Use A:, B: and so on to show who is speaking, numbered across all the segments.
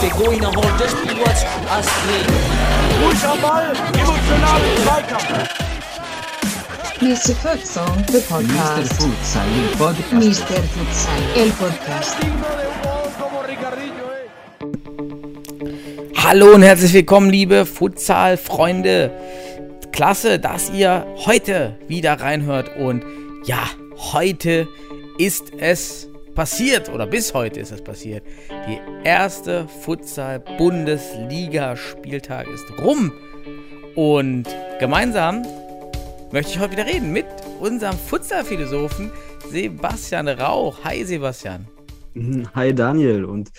A: Der Goiner holt das Spiel was Astrid.
B: Ruhig am Ball, emotional Zweikampf.
C: Mr. Futsal, the
D: Mr.
C: podcast.
D: Futsal, il podcast.
C: Mr. Futsal, el podcast.
E: Hallo und herzlich willkommen, liebe Futsal-Freunde. Klasse, dass ihr heute wieder reinhört. Und ja, heute ist es passiert, oder bis heute ist es passiert. Die erste Futsal-Bundesliga-Spieltag ist rum. Und gemeinsam möchte ich heute wieder reden mit unserem Futsal-Philosophen Sebastian Rauch. Hi Sebastian.
F: Hi Daniel und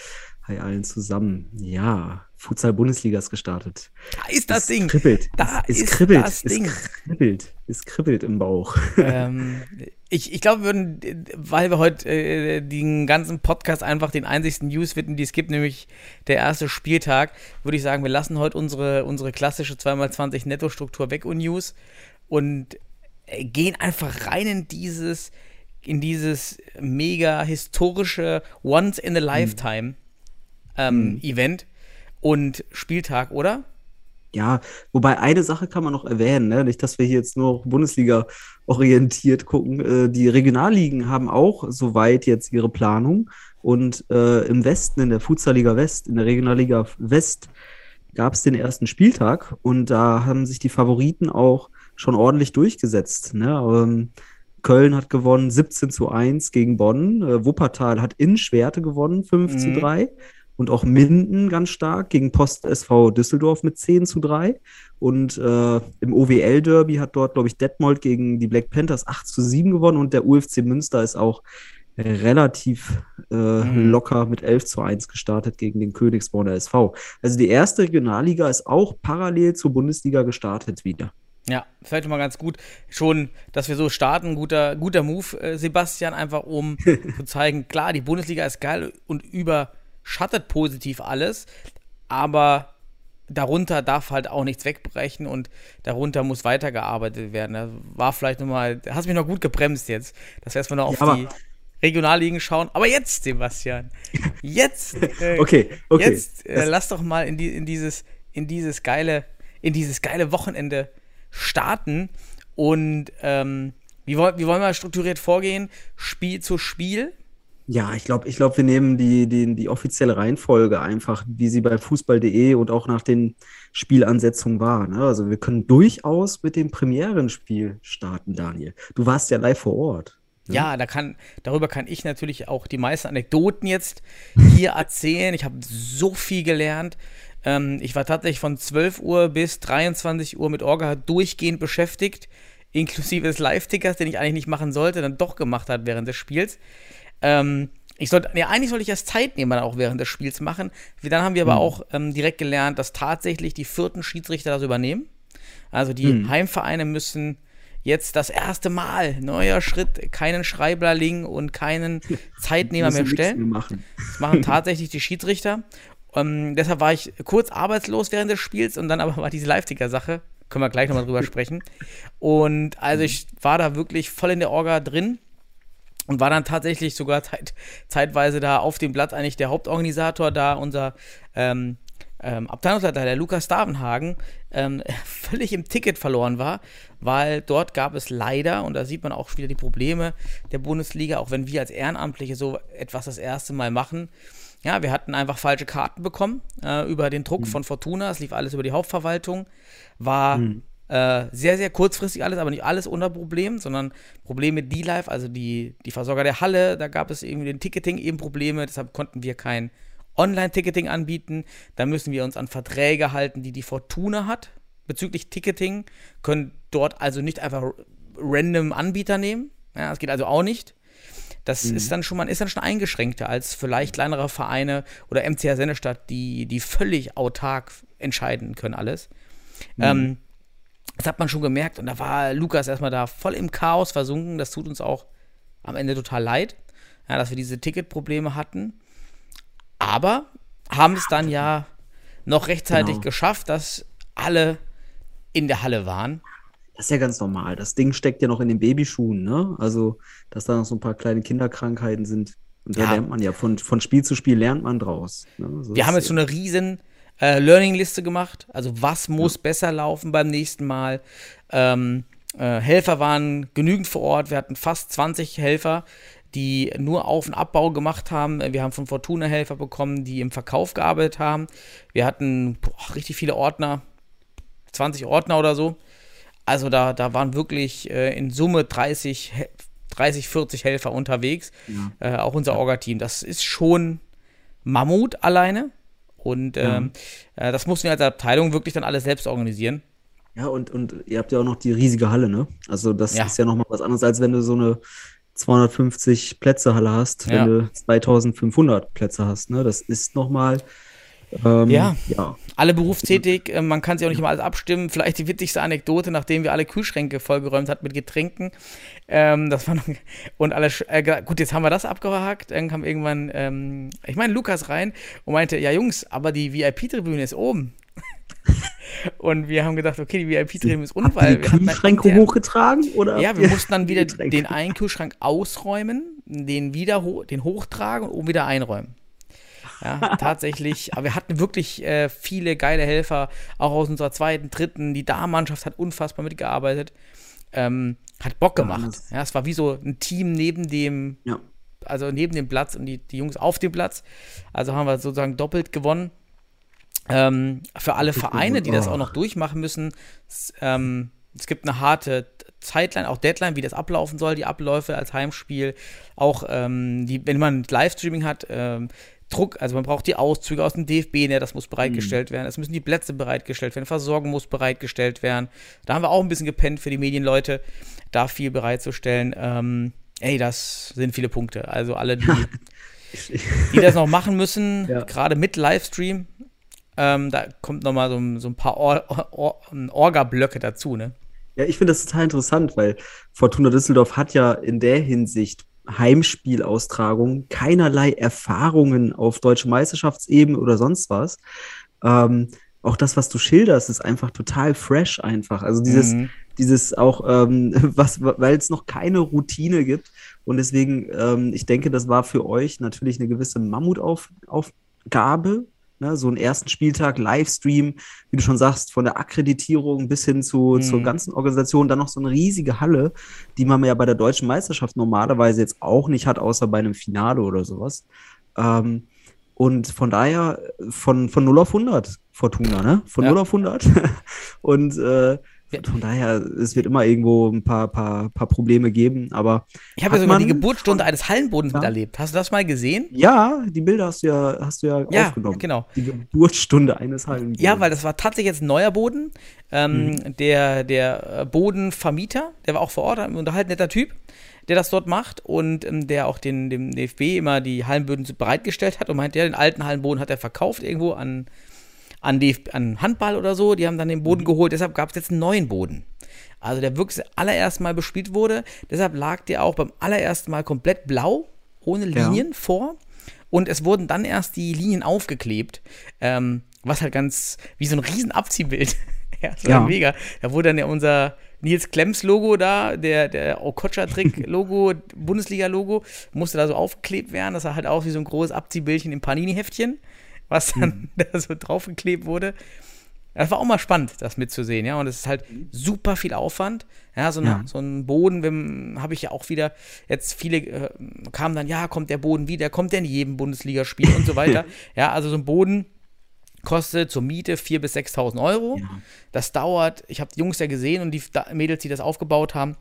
F: hi allen zusammen. Ja, Futsal-Bundesliga ist gestartet.
E: Da ist das
F: es
E: Ding.
F: Kribbelt.
E: Da
F: es, es
E: ist
F: kribbelt.
E: das
F: es
E: Ding.
F: kribbelt. Es kribbelt im Bauch.
E: ähm, ich, ich glaube, wir würden, weil wir heute äh, den ganzen Podcast einfach den einzigsten News widmen, die es gibt, nämlich der erste Spieltag, würde ich sagen, wir lassen heute unsere, unsere klassische 2x20 Netto-Struktur weg und News und äh, gehen einfach rein in dieses, in dieses mega historische Once in a Lifetime ähm, Event und Spieltag, oder?
F: Ja, wobei eine Sache kann man noch erwähnen, ne? nicht, dass wir hier jetzt nur Bundesliga orientiert gucken. Äh, die Regionalligen haben auch soweit jetzt ihre Planung und äh, im Westen, in der Futsalliga West, in der Regionalliga West, gab es den ersten Spieltag und da haben sich die Favoriten auch schon ordentlich durchgesetzt. Ne? Ähm, Köln hat gewonnen 17 zu 1 gegen Bonn. Äh, Wuppertal hat in Schwerte gewonnen 5 zu
E: Mhm.
F: 3. Und auch Minden ganz stark gegen Post SV Düsseldorf mit 10 zu 3. Und äh, im OWL-Derby hat dort, glaube ich, Detmold gegen die Black Panthers 8 zu 7 gewonnen. Und der UFC Münster ist auch relativ äh,
E: Mhm.
F: locker mit 11 zu 1 gestartet gegen den Königsborner SV. Also die erste Regionalliga ist auch parallel zur Bundesliga gestartet wieder.
E: Ja, vielleicht mal ganz gut. Schon, dass wir so starten, guter, guter Move, äh, Sebastian, einfach um zu zeigen, klar, die Bundesliga ist geil und überschattet positiv alles, aber darunter darf halt auch nichts wegbrechen und darunter muss weitergearbeitet werden. Das war vielleicht nochmal, hast mich noch gut gebremst jetzt, dass wir erstmal noch auf
F: Ja,
E: die Regionalligen schauen. Aber jetzt, Sebastian, jetzt, äh,
F: Okay, okay.
E: Jetzt äh, lass doch mal in, die, in, dieses, in dieses geile, in dieses geile Wochenende starten. Und ähm, wie, woll, wie wollen wir strukturiert vorgehen? Spiel zu Spiel?
F: Ja, ich glaube, ich glaub, wir nehmen die, die, die offizielle Reihenfolge einfach, wie sie bei Fußball.de und auch nach den Spielansetzungen war. Ne? Also wir können durchaus mit dem Premierenspiel starten, Daniel. Du warst ja live vor Ort.
E: Ja, da kann, darüber kann ich natürlich auch die meisten Anekdoten jetzt hier erzählen. Ich habe so viel gelernt. Ähm, ich war tatsächlich von 12 Uhr bis 23 Uhr mit Orga durchgehend beschäftigt, inklusive des Live-Tickers, den ich eigentlich nicht machen sollte, dann doch gemacht hat während des Spiels. Ähm, ich sollte, ja, eigentlich sollte ich das Zeitnehmer auch während des Spiels machen. Dann haben wir aber auch ähm, direkt gelernt, dass tatsächlich die vierten Schiedsrichter das übernehmen. Also die Heimvereine müssen jetzt das erste Mal, neuer Schritt, keinen Schreiblerling und keinen Zeitnehmer mehr stellen.
F: mehr machen.
E: Das machen tatsächlich die Schiedsrichter. Ähm, deshalb war ich kurz arbeitslos während des Spiels und dann aber war diese Live-Ticker-Sache. Können wir gleich nochmal drüber sprechen. Und also ich war da wirklich voll in der Orga drin und war dann tatsächlich sogar zeit, zeitweise da auf dem Blatt eigentlich der Hauptorganisator, da unser ähm, ähm, Abteilungsleiter, der Lukas Stavenhagen, ähm, völlig im Ticket verloren war, weil dort gab es leider, und da sieht man auch wieder die Probleme der Bundesliga, auch wenn wir als Ehrenamtliche so etwas das erste Mal machen. Ja, wir hatten einfach falsche Karten bekommen äh, über den Druck von Fortuna. Es lief alles über die Hauptverwaltung. War äh, sehr, sehr kurzfristig alles, aber nicht alles ohne Problem, sondern Probleme D-Live, also die, die Versorger der Halle, da gab es irgendwie den Ticketing eben Probleme, deshalb konnten wir kein Online-Ticketing anbieten. Da müssen wir uns an Verträge halten, die die Fortuna hat bezüglich Ticketing, können dort also nicht einfach random Anbieter nehmen. Ja, das geht also auch nicht. Das ist dann schon, man ist dann schon eingeschränkter als vielleicht kleinere Vereine oder MCH Sennestadt, die, die völlig autark entscheiden können alles. Ähm, das hat man schon gemerkt und da war Lukas erstmal da voll im Chaos versunken. Das tut uns auch am Ende total leid, ja, dass wir diese Ticketprobleme hatten. Aber haben es dann ja noch rechtzeitig
F: Genau.
E: geschafft, dass alle in der Halle waren.
F: Das ist ja ganz normal. Das Ding steckt ja noch in den Babyschuhen, ne? Also, dass da noch so ein paar kleine Kinderkrankheiten sind. Und da
E: Ja.
F: lernt man ja, von, von Spiel zu Spiel lernt man draus. Ne? So
E: Wir haben jetzt so eine riesen äh, Learning-Liste gemacht. Also was muss besser laufen beim nächsten Mal? Ähm, äh, Helfer waren genügend vor Ort. Wir hatten fast 20 Helfer, die nur Auf- und Abbau gemacht haben. Wir haben von Fortuna Helfer bekommen, die im Verkauf gearbeitet haben. Wir hatten boah, richtig viele Ordner, 20 Ordner oder so. Also da, da waren wirklich äh, in Summe 30, He- 30, 40 Helfer unterwegs. Äh, auch unser Orga-Team. Das ist schon Mammut alleine. Und ähm, äh, das mussten wir als Abteilung wirklich dann alles selbst organisieren.
F: Ja, und, und ihr habt ja auch noch die riesige Halle, ne? Also, das
E: Ja.
F: ist ja nochmal was anderes, als wenn du so eine 250 Plätze Halle hast,
E: Ja.
F: wenn du 2500 Plätze hast, ne? Das ist nochmal. Ähm,
E: Ja.
F: ja.
E: Alle berufstätig, äh, man kann sich auch nicht immer alles abstimmen. Vielleicht die witzigste Anekdote, nachdem wir alle Kühlschränke vollgeräumt hatten mit Getränken. Ähm, das war noch, und alle, äh, gut, jetzt haben wir das abgehakt. Dann kam irgendwann, ähm, ich meine, Lukas rein und meinte, ja Jungs, aber die VIP-Tribüne ist oben. und wir haben gedacht, okay, die VIP-Tribüne ist unten, weil
F: die
E: wir
F: Kühlschränke hochgetragen? Oder
E: Ja, wir mussten dann wieder den einen Kühlschrank ausräumen, den wieder ho den hochtragen und oben wieder einräumen. Ja, tatsächlich. Aber wir hatten wirklich äh, viele geile Helfer, auch aus unserer zweiten, dritten. Die Damenmannschaft hat unfassbar mitgearbeitet. Ähm, hat Bock gemacht. Ja, es war wie so ein Team neben dem,
F: Ja.
E: also neben dem Platz und die, die Jungs auf dem Platz. Also haben wir sozusagen doppelt gewonnen. Ähm, für alle Vereine, die das auch noch durchmachen müssen, ähm, es gibt eine harte Zeitline, auch Deadline, wie das ablaufen soll, die Abläufe als Heimspiel, auch ähm, die, wenn man Livestreaming hat, ähm, Druck, also man braucht die Auszüge aus dem DFB, ne, das muss bereitgestellt werden, es müssen die Plätze bereitgestellt werden, Versorgung muss bereitgestellt werden. Da haben wir auch ein bisschen gepennt für die Medienleute, da viel bereitzustellen. Ähm, ey, das sind viele Punkte. Also alle, die, die das noch machen müssen,
F: Ja.
E: gerade mit Livestream, ähm, da kommt noch mal so, ein- so ein paar Or Or Orga-Blöcke dazu, ne?
F: Ja, ich finde das total interessant, weil Fortuna Düsseldorf hat ja in der Hinsicht Heimspielaustragung keinerlei Erfahrungen auf deutsche Meisterschaftsebene oder sonst was. Ähm, auch das, was du schilderst, ist einfach total fresh einfach. Also dieses,
E: Mhm.
F: dieses auch, ähm, was, weil es noch keine Routine gibt. Und deswegen, ähm, ich denke, das war für euch natürlich eine gewisse Mammutaufgabe. Ne? So einen ersten Spieltag, Livestream, wie du schon sagst, von der Akkreditierung bis hin zu,
E: Mhm.
F: zur ganzen Organisation, dann noch so eine riesige Halle, die man ja bei der deutschen Meisterschaft normalerweise jetzt auch nicht hat, außer bei einem Finale oder sowas. Ähm, und von daher von, von 0 auf 100 Fortuna, ne? Von
E: Ja.
F: 0 auf 100. und äh, von daher, es wird immer irgendwo ein paar, paar, paar Probleme geben, aber
E: Ich habe ja sogar die Geburtsstunde eines Hallenbodens
F: Ja.
E: miterlebt. Hast du das mal gesehen?
F: ja, die Bilder hast du ja, hast du ja,
E: Ja,
F: aufgenommen.
E: genau.
F: Die Geburtsstunde eines Hallenbodens.
E: Ja, weil das war tatsächlich jetzt ein neuer Boden. Ähm, Der, der äh, Bodenvermieter, der war auch vor Ort, ein unterhalten netter Typ, der das dort macht und ähm, der auch den, dem DFB immer die Hallenböden bereitgestellt hat und meint, ja, den alten Hallenboden hat er verkauft irgendwo an, an, DFB, an Handball oder so. Die haben dann den Boden geholt, deshalb gab es jetzt einen neuen Boden. Also der wirklich das allererste Mal bespielt wurde. Deshalb lag der auch beim allerersten Mal komplett blau, ohne
F: Ja.
E: Linien vor. Und es wurden dann erst die Linien aufgeklebt. Ähm, was halt ganz, wie so ein riesen Abziehbild. ja, war
F: Ja.
E: mega. Da wurde dann ja unser Nils Klemms Logo da, der, der Okocha-Trick-Logo, Bundesliga-Logo, musste da so aufgeklebt werden. Das sah halt aus wie so ein großes Abziehbildchen im Panini-Heftchen, was dann da so draufgeklebt wurde. Das war auch mal spannend, das mitzusehen, ja. Und es ist halt super viel Aufwand. Ja, so, ein-
F: Ja.
E: so ein Boden habe ich ja auch wieder, jetzt viele äh, kamen dann, ja, kommt der Boden wieder, kommt der in jedem Bundesligaspiel und so weiter. ja, also so ein Boden kostet zur Miete 4.000 bis 6.000 Euro.
F: Ja.
E: Das dauert, ich habe die Jungs ja gesehen und die Mädels, die das aufgebaut haben,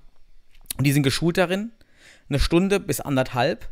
E: und die sind geschult darin, eine Stunde bis anderthalb.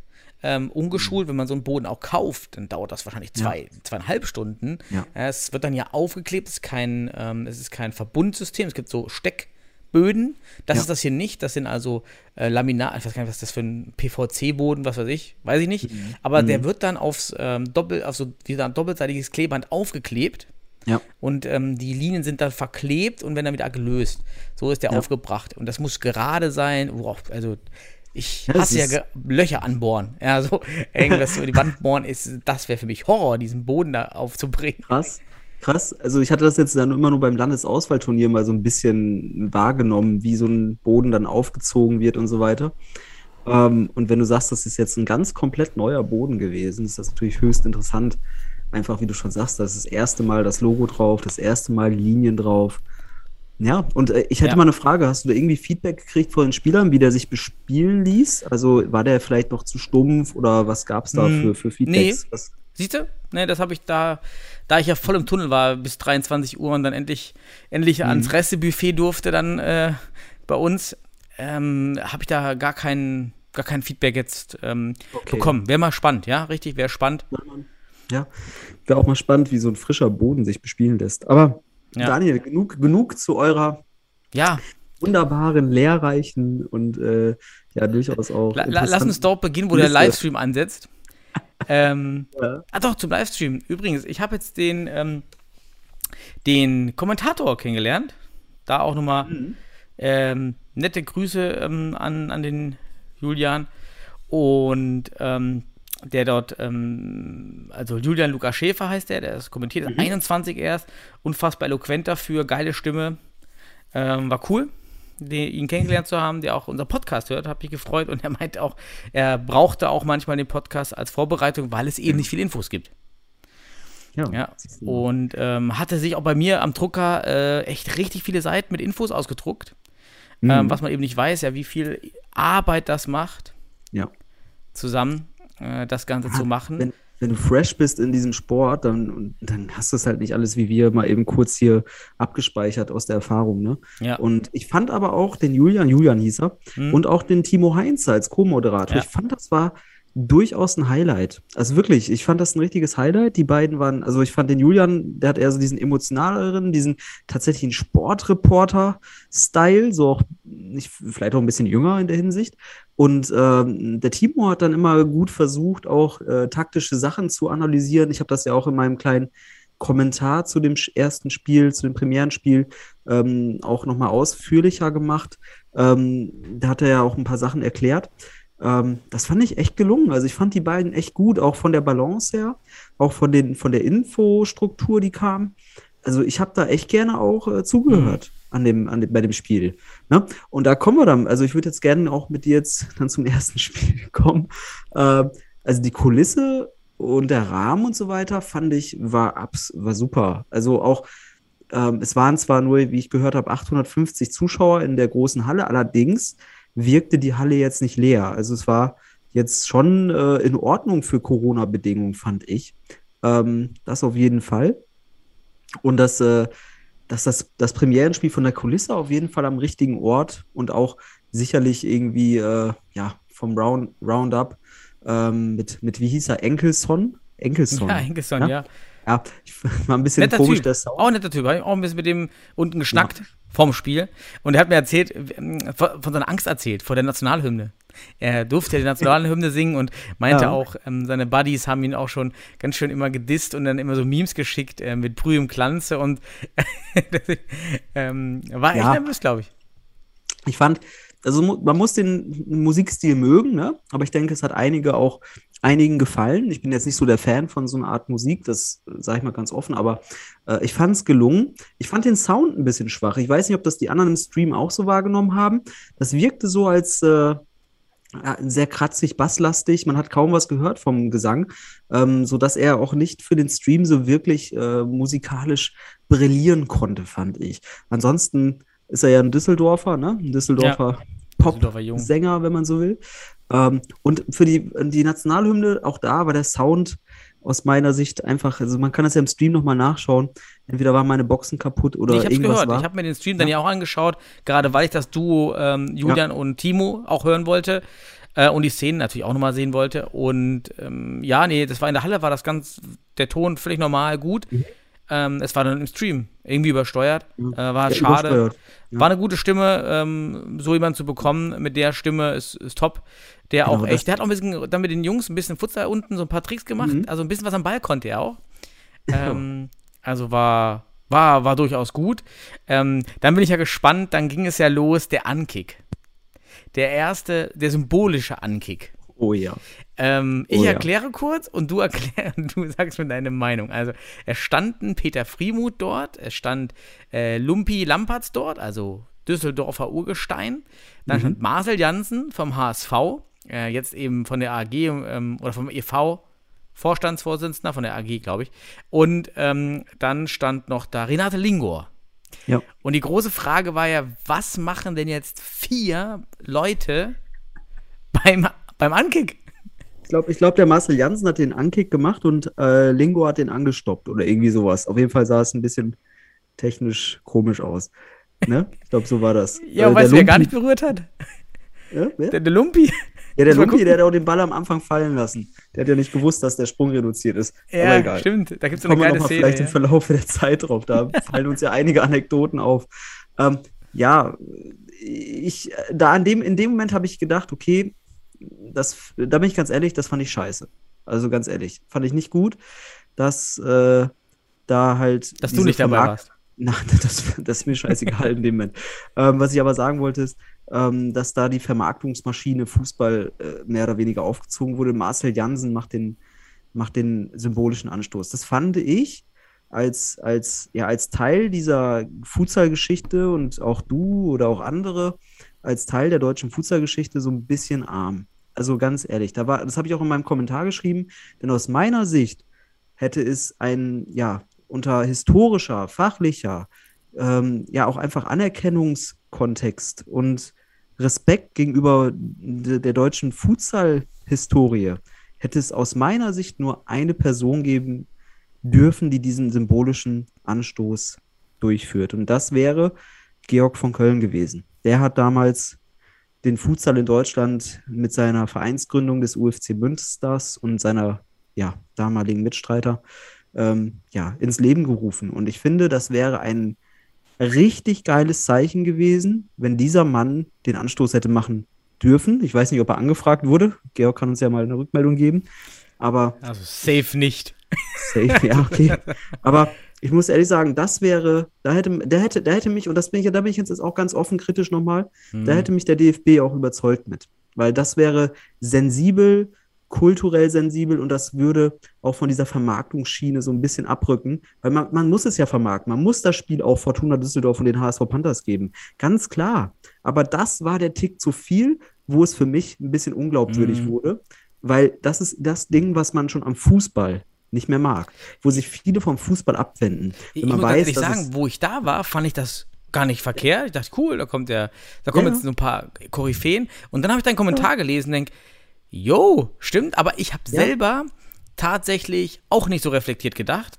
E: Ähm, ungeschult, wenn man so einen Boden auch kauft, dann dauert das wahrscheinlich zwei, zweieinhalb Stunden.
F: Ja.
E: Es wird dann ja aufgeklebt, es ist kein, ähm, es ist kein Verbundsystem, es gibt so Steckböden. Das
F: Ja.
E: ist das hier nicht, das sind also äh, Laminat, ich weiß gar nicht, was das für ein PVC-Boden, was weiß ich, weiß ich nicht. Aber der wird dann aufs ähm, Doppel, auf so wie ein doppelseitiges Klebeband aufgeklebt.
F: Ja.
E: Und ähm, die Linien sind dann verklebt und werden dann wieder gelöst. So ist der
F: Ja.
E: aufgebracht. Und das muss gerade sein. Worauf, also ich hasse ja Löcher anbohren. Ja, so irgendwas über die Wand bohren ist, das wäre für mich Horror, diesen Boden da aufzubringen.
F: Krass. krass. Also ich hatte das jetzt dann immer nur beim Landesauswahlturnier mal so ein bisschen wahrgenommen, wie so ein Boden dann aufgezogen wird und so weiter. Ähm, und wenn du sagst, das ist jetzt ein ganz komplett neuer Boden gewesen, ist das natürlich höchst interessant. Einfach, wie du schon sagst, das ist das erste Mal das Logo drauf, das erste Mal Linien drauf. Ja, und äh, ich hätte
E: Ja.
F: mal eine Frage. Hast du da irgendwie Feedback gekriegt von den Spielern, wie der sich bespielen ließ? Also war der vielleicht noch zu stumpf oder was gab es da
E: Hm,
F: für, für Feedbacks? Was,
E: Siehst du? Ne, das habe ich da, da ich ja voll im Tunnel war bis 23 Uhr und dann endlich, endlich
F: Mhm.
E: ans Restebuffet durfte dann äh, bei uns, ähm, habe ich da gar kein, gar kein Feedback jetzt ähm,
F: Okay.
E: bekommen. Wäre mal spannend, ja, richtig, wäre spannend.
F: Ja, wäre auch mal spannend, wie so ein frischer Boden sich bespielen lässt. Aber
E: Ja.
F: Daniel, genug, genug zu eurer
E: Ja,
F: wunderbaren, lehrreichen und äh, ja, durchaus auch.
E: la, la, lass uns dort beginnen, wo der
F: Liste.
E: Livestream ansetzt. ähm,
F: Ja.
E: Ah doch, zum Livestream. Übrigens, ich habe jetzt den, ähm, den Kommentator kennengelernt. Da auch nochmal
F: Mhm.
E: ähm, nette Grüße ähm, an, an den Julian. Und ähm, der dort, ähm, also Julian Lukas Schäfer heißt der, der ist kommentiert,
F: Mhm.
E: ist 21 erst, unfassbar eloquent dafür, geile Stimme. Ähm, war cool, den, ihn kennengelernt zu haben, der auch unser Podcast hört, habe ich gefreut. Und er meinte auch, er brauchte auch manchmal den Podcast als Vorbereitung, weil es eben nicht viel Infos gibt.
F: Ja,
E: Ja, und ähm, hatte sich auch bei mir am Drucker äh, echt richtig viele Seiten mit Infos ausgedruckt.
F: Mhm.
E: Ähm, was man eben nicht weiß, ja, wie viel Arbeit das macht,
F: ja.
E: zusammen äh, das Ganze zu machen.
F: Wenn, wenn du fresh bist in diesem Sport, dann, dann hast du es halt nicht alles wie wir mal eben kurz hier abgespeichert aus der Erfahrung. Ne?
E: ja.
F: Und ich fand aber auch den Julian, Julian hieß er,
E: Hm.
F: und auch den Timo Heinz als Co-Moderator.
E: Ja.
F: Ich fand, das war durchaus ein Highlight. Also wirklich, ich fand das ein richtiges Highlight. Die beiden waren, also ich fand den Julian, der hat eher so diesen emotionaleren, diesen tatsächlichen Sportreporter-Style, so auch nicht, vielleicht auch ein bisschen jünger in der Hinsicht. Und ähm, der Timo hat dann immer gut versucht, auch äh, taktische Sachen zu analysieren. Ich habe das ja auch in meinem kleinen Kommentar zu dem ersten Spiel, zu dem Premierenspiel, ähm, auch nochmal ausführlicher gemacht. Ähm, da hat er ja auch ein paar Sachen erklärt. Ähm, das fand ich echt gelungen. Also ich fand die beiden echt gut, auch von der Balance her, auch von, den, von der Infostruktur, die kam. Also ich habe da echt gerne auch äh, zugehört an dem, an dem, bei dem Spiel. Ne? Und da kommen wir dann, also ich würde jetzt gerne auch mit dir jetzt dann zum ersten Spiel kommen. Ähm, also die Kulisse und der Rahmen und so weiter fand ich, war, abs war super. Also auch, ähm, es waren zwar nur, wie ich gehört habe, 850 Zuschauer in der großen Halle, allerdings wirkte die Halle jetzt nicht leer. Also es war jetzt schon äh, in Ordnung für Corona-Bedingungen, fand ich. Ähm, das auf jeden Fall. Und dass, äh, dass das, das Premierenspiel von der Kulisse auf jeden Fall am richtigen Ort und auch sicherlich irgendwie äh, ja, vom Round, Roundup ähm, mit, mit, wie hieß er, Enkelson? Enkelson.
E: ja, Henkelson,
F: Ja?
E: ja.
F: Ja, ich war ein bisschen
E: Netter
F: komisch,
E: Typ.
F: Sound.
E: Auch ein netter Typ. Auch ein bisschen mit dem unten geschnackt vorm Spiel. Und er hat mir erzählt, ähm, von seiner Angst erzählt, vor der Nationalhymne. Er durfte ja die Nationalhymne singen und meinte
F: Ja.
E: auch, ähm, seine Buddies haben ihn auch schon ganz schön immer gedisst und dann immer so Memes geschickt äh, mit Brühe im Glanze und ähm, war echt
F: Ja.
E: nervös, glaube ich.
F: Ich fand, also man muss den Musikstil mögen, ne? Aber ich denke, es hat einige auch einigen gefallen. Ich bin jetzt nicht so der Fan von so einer Art Musik, das sage ich mal ganz offen, aber äh, ich fand es gelungen. Ich fand den Sound ein bisschen schwach. Ich weiß nicht, ob das die anderen im Stream auch so wahrgenommen haben. Das wirkte so als äh, sehr kratzig, basslastig. Man hat kaum was gehört vom Gesang, ähm, so dass er auch nicht für den Stream so wirklich äh, musikalisch brillieren konnte, fand ich. Ansonsten ist er ja ein Düsseldorfer, ne? Ein Düsseldorfer
E: Jung.
F: Pop-Sänger, wenn man so will. Ähm, und für die, die Nationalhymne, auch da war der Sound aus meiner Sicht einfach, also man kann das ja im Stream nochmal nachschauen. Entweder waren meine Boxen kaputt oder
E: ich habe
F: irgendwas
E: gehört.
F: war.
E: Ich habe mir den Stream dann ja auch angeschaut, gerade weil ich das Duo ähm, Julian und Timo auch hören wollte äh, und die Szenen natürlich auch nochmal sehen wollte. Und ähm, ja, nee, das war in der Halle, war das ganz, der Ton völlig normal, gut.
F: Mhm.
E: Ähm, es war dann im Stream irgendwie übersteuert.
F: Mhm.
E: Äh, war
F: Ja,
E: schade.
F: Ja.
E: War eine gute Stimme, ähm, so jemanden zu bekommen mit der Stimme ist, ist top. Der
F: Genau,
E: auch echt, der hat auch ein bisschen dann mit den Jungs ein bisschen Futsal unten so ein paar Tricks gemacht.
F: Mhm.
E: Also ein bisschen was am Ball konnte er auch. Ähm, also war, war, war durchaus gut. Ähm, dann bin ich ja gespannt, dann ging es ja los, der Ankick. Der erste, der symbolische Ankick.
F: Oh ja.
E: Ähm, ich
F: Oh ja.
E: erkläre kurz und du erklär, du sagst mir deine Meinung. Also, es standen Peter Friemuth dort, es stand äh, Lumpi Lampertz dort, also Düsseldorfer Urgestein. Dann stand Marcel Janssen vom HSV, äh, jetzt eben von der AG ähm, oder vom EV. Vorstandsvorsitzender von der AG, glaube ich. Und ähm, dann stand noch da Renate Lingor.
F: Ja.
E: Und die große Frage war ja, was machen denn jetzt vier Leute beim, beim Ankick?
F: Ich glaube, ich glaub, der Marcel Janssen hat den Ankick gemacht und äh, Lingo hat den angestoppt oder irgendwie sowas. Auf jeden Fall sah es ein bisschen technisch komisch aus. Ne? Ich glaube, so war das.
E: Ja,
F: Äh,
E: und weißt du, wer gar nicht berührt hat?
F: Ja?
E: Der, der Lumpi.
F: Ja, der
E: mal
F: Lumpi, der hat auch den Ball am Anfang fallen lassen. Der hat ja nicht gewusst, dass der Sprung reduziert ist. Aber
E: Ja,
F: egal.
E: stimmt. Da gibt es so eine
F: Kommen wir
E: geile
F: nochmal
E: Szene.
F: vielleicht im
E: Ja.
F: Verlauf der Zeit drauf. Da fallen uns ja einige Anekdoten auf. Ähm, ja, ich, da an dem, in dem Moment habe ich gedacht, okay, das, da bin ich ganz ehrlich, das fand ich scheiße. Also ganz ehrlich, fand ich nicht gut, dass äh, da halt.
E: Dass du nicht dabei warst.
F: Nein, das, das ist mir scheißegal in dem Moment. Ähm, was ich aber sagen wollte, ist, ähm, dass da die Vermarktungsmaschine Fußball äh, mehr oder weniger aufgezogen wurde. Marcel Jansen macht den, macht den symbolischen Anstoß. Das fand ich als, als, ja, als Teil dieser Futsal-Geschichte und auch du oder auch andere als Teil der deutschen Futsal-Geschichte so ein bisschen arm. Also ganz ehrlich, da war, das habe ich auch in meinem Kommentar geschrieben, denn aus meiner Sicht hätte es ein, ja, unter historischer, fachlicher, ähm, ja auch einfach Anerkennungskontext und Respekt gegenüber de, der deutschen Futsal-Historie hätte es aus meiner Sicht nur eine Person geben dürfen, die diesen symbolischen Anstoß durchführt. Und das wäre Georg von Köln gewesen. Der hat damals den Futsal in Deutschland mit seiner Vereinsgründung des UFC Münsters und seiner ja, damaligen Mitstreiter ähm, ja, ins Leben gerufen. Und ich finde, das wäre ein richtig geiles Zeichen gewesen, wenn dieser Mann den Anstoß hätte machen dürfen. Ich weiß nicht, ob er angefragt wurde. Georg kann uns ja mal eine Rückmeldung geben. Aber
E: Also safe nicht.
F: Safe, ja, okay. Aber ich muss ehrlich sagen, das wäre, da hätte, da hätte, da hätte mich, und das bin ich, ja- da bin ich jetzt auch ganz offen kritisch nochmal, da hätte mich der DFB auch überzeugt mit. Weil das wäre sensibel, kulturell sensibel und das würde auch von dieser Vermarktungsschiene so ein bisschen abrücken. Weil man, man muss es ja vermarkten. Man muss das Spiel auch Fortuna Düsseldorf und den HSV Panthers geben. Ganz klar. Aber das war der Tick zu viel, wo es für mich ein bisschen unglaubwürdig
E: Mhm.
F: wurde. Weil das ist das Ding, was man schon am Fußball nicht mehr mag, wo sich viele vom Fußball abwenden.
E: Ich
F: Wenn man
E: muss
F: weiß,
E: ehrlich sagen, wo ich da war, fand ich das gar nicht verkehrt. Ich dachte, cool, da kommt der, da kommen
F: Ja.
E: jetzt so ein paar Koryphäen. Und dann habe ich deinen Kommentar gelesen und denke, jo, stimmt, aber ich habe
F: Ja.
E: selber tatsächlich auch nicht so reflektiert gedacht.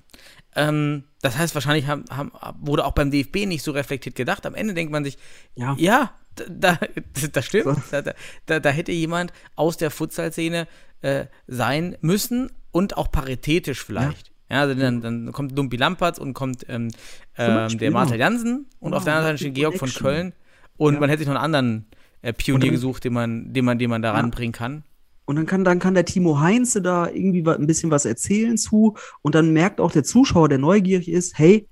E: Ähm, das heißt, wahrscheinlich haben, haben, wurde auch beim DFB nicht so reflektiert gedacht. Am Ende denkt man sich,
F: Ja.
E: ja, da, da, das stimmt.
F: So.
E: Da, da hätte jemand aus der Futsal-Szene äh, sein müssen und auch paritätisch vielleicht. Ja, also dann, dann kommt Dumpi Lampertz und kommt ähm, ähm, der Marcel
F: ja.
E: Jansen und auf der
F: Ja,
E: anderen Seite steht Georg von. Köln und
F: Ja.
E: man hätte sich noch einen anderen äh, Pionier
F: dann-
E: gesucht, den man, den man, den man da
F: Ja.
E: ranbringen kann.
F: Und dann kann, dann kann der Timo Heinze da irgendwie ein bisschen was erzählen zu. Und dann merkt auch der Zuschauer, der neugierig ist, hey,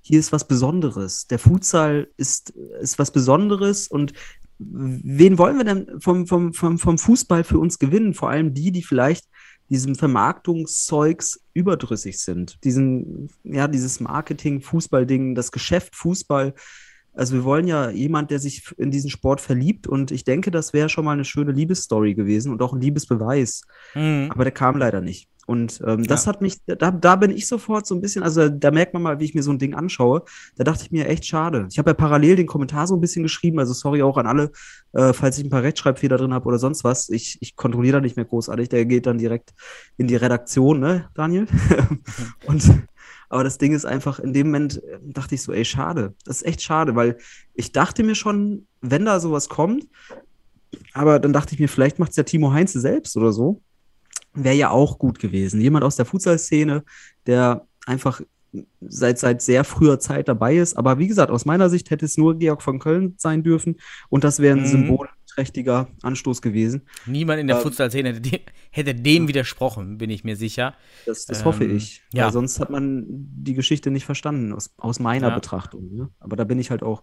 F: hier ist was Besonderes. Der Futsal ist, ist was Besonderes. Und wen wollen wir denn vom, vom, vom, vom Fußball für uns gewinnen? Vor allem die, die vielleicht diesem Vermarktungszeugs überdrüssig sind. Diesen, ja, dieses Marketing, Fußballding, das Geschäft Fußball. Also wir wollen ja jemand, der sich in diesen Sport verliebt und ich denke, das wäre schon mal eine schöne Liebesstory gewesen und auch ein Liebesbeweis.
E: Mhm.
F: Aber der kam leider nicht. Und ähm, das
E: Ja.
F: hat mich, da, da bin ich sofort so ein bisschen, also da merkt man mal, wie ich mir so ein Ding anschaue. Da dachte ich mir echt schade. Ich habe ja parallel den Kommentar so ein bisschen geschrieben, also sorry auch an alle, äh, falls ich ein paar Rechtschreibfehler drin habe oder sonst was. Ich, ich kontrolliere da nicht mehr großartig. Der geht dann direkt in die Redaktion, ne, Daniel? Und aber das Ding ist einfach, in dem Moment äh, dachte ich so, ey, schade. Das ist echt schade, weil ich dachte mir schon, wenn da sowas kommt, aber dann dachte ich mir, vielleicht macht es ja Timo Heinze selbst oder so. Wäre ja auch gut gewesen. Jemand aus der Futsal-Szene, der einfach seit, seit sehr früher Zeit dabei ist. Aber wie gesagt, aus meiner Sicht hätte es nur Georg von Köln sein dürfen. Und das wäre ein
E: Mhm.
F: symbolträchtiger Anstoß gewesen.
E: Niemand in der
F: Ähm,
E: Futsal-Szene hätte, dem- hätte dem widersprochen, bin ich mir sicher.
F: Das, das
E: Ähm,
F: hoffe ich.
E: ja.
F: Weil sonst hat man die Geschichte nicht verstanden, aus, aus meiner
E: Ja.
F: Betrachtung. Ne? Aber da bin ich halt auch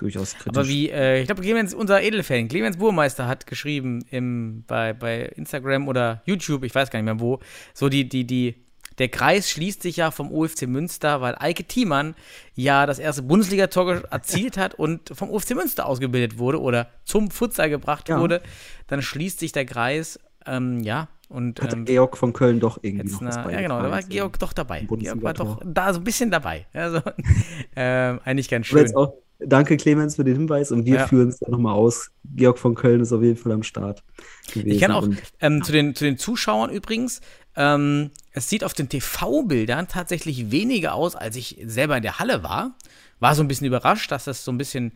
F: durchaus kritisch.
E: Aber wie, äh, ich glaube, Clemens, unser Edelfan, Clemens Burmeister hat geschrieben im, bei, bei Instagram oder YouTube, ich weiß gar nicht mehr wo, so die, die, die, der Kreis schließt sich ja vom OFC Münster, weil Eike Thiemann ja das erste Bundesligator erzielt hat und vom OFC Münster ausgebildet wurde oder zum Futsal gebracht
F: Ja.
E: wurde. Dann schließt sich der Kreis, ähm, ja, und
F: Hatte
E: ähm,
F: Georg von Köln doch irgendwie noch was
E: ja, genau, da war. Georg doch dabei. Georg war doch da so ein bisschen dabei. Also, ähm, eigentlich ganz schön.
F: jetzt auch, danke Clemens für den Hinweis und wir
E: Ja.
F: führen es dann nochmal aus. Georg von Köln ist auf jeden Fall am Start gewesen.
E: Ich kann auch ähm, zu, den, zu den Zuschauern übrigens, ähm, es sieht auf den TV-Bildern tatsächlich weniger aus, als ich selber in der Halle war. War so ein bisschen überrascht, dass das so ein bisschen,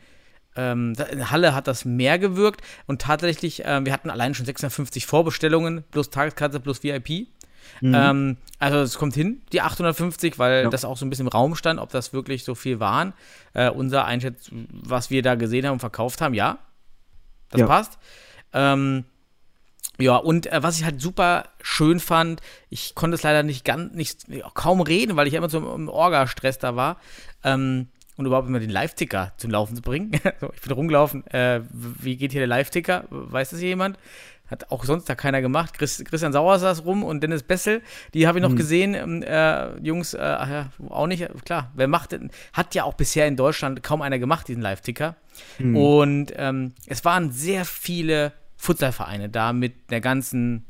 E: ähm, in der Halle hat das mehr gewirkt und tatsächlich, ähm, wir hatten allein schon 650 Vorbestellungen plus Tageskarte plus VIP. Ähm, also es kommt hin, die 850, weil
F: Ja.
E: das auch so ein bisschen im Raum stand, ob das wirklich so viel waren. Äh, unser Einschätz, was wir da gesehen haben und verkauft haben, ja, das
F: Ja.
E: passt. Ähm, ja, und äh, was ich halt super schön fand, ich konnte es leider nicht ganz, nicht, kaum reden, weil ich immer so im, im Orga-Stress da war. Ähm, und überhaupt immer den Live-Ticker zum Laufen zu bringen. so, ich bin rumgelaufen. Äh, wie geht hier der Live-Ticker? Weiß das jemand? Hat auch sonst da keiner gemacht. Chris, Christian Sauer saß rum und Dennis Bessel, die habe ich noch gesehen. Ähm, äh, Jungs, äh, ja, auch nicht. Klar, wer macht denn? Hat ja auch bisher in Deutschland kaum einer gemacht, diesen Live-Ticker. Und ähm, es waren sehr viele Futsalvereine da mit der ganzen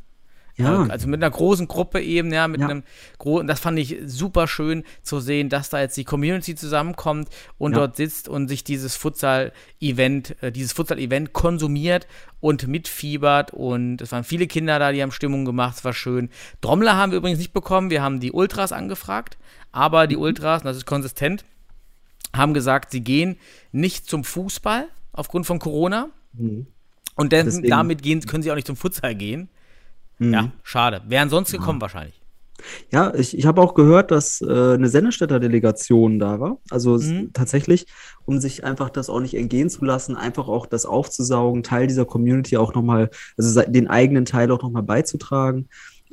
F: Ja.
E: äh, also mit einer großen Gruppe eben, ja, mit
F: Ja.
E: einem großen, das fand ich super schön zu sehen, dass da jetzt die Community zusammenkommt und
F: Ja.
E: dort sitzt und sich dieses Futsal-Event, äh, dieses Futsal-Event konsumiert und mitfiebert und es waren viele Kinder da, die haben Stimmung gemacht, es war schön. Trommler haben wir übrigens nicht bekommen, wir haben die Ultras angefragt, aber
F: Mhm.
E: die Ultras, und das ist konsistent, haben gesagt, sie gehen nicht zum Fußball aufgrund von Corona.
F: Mhm.
E: Und
F: Deswegen-
E: damit gehen, können sie auch nicht zum Futsal gehen.
F: Mhm.
E: Ja, schade. Wären sonst gekommen wahrscheinlich.
F: Ja, ich, ich habe auch gehört, dass äh, eine Sennestädter Delegation da war. Also
E: Mhm.
F: tatsächlich, um sich einfach das auch nicht entgehen zu lassen, einfach auch das aufzusaugen, Teil dieser Community auch nochmal, also den eigenen Teil auch nochmal beizutragen.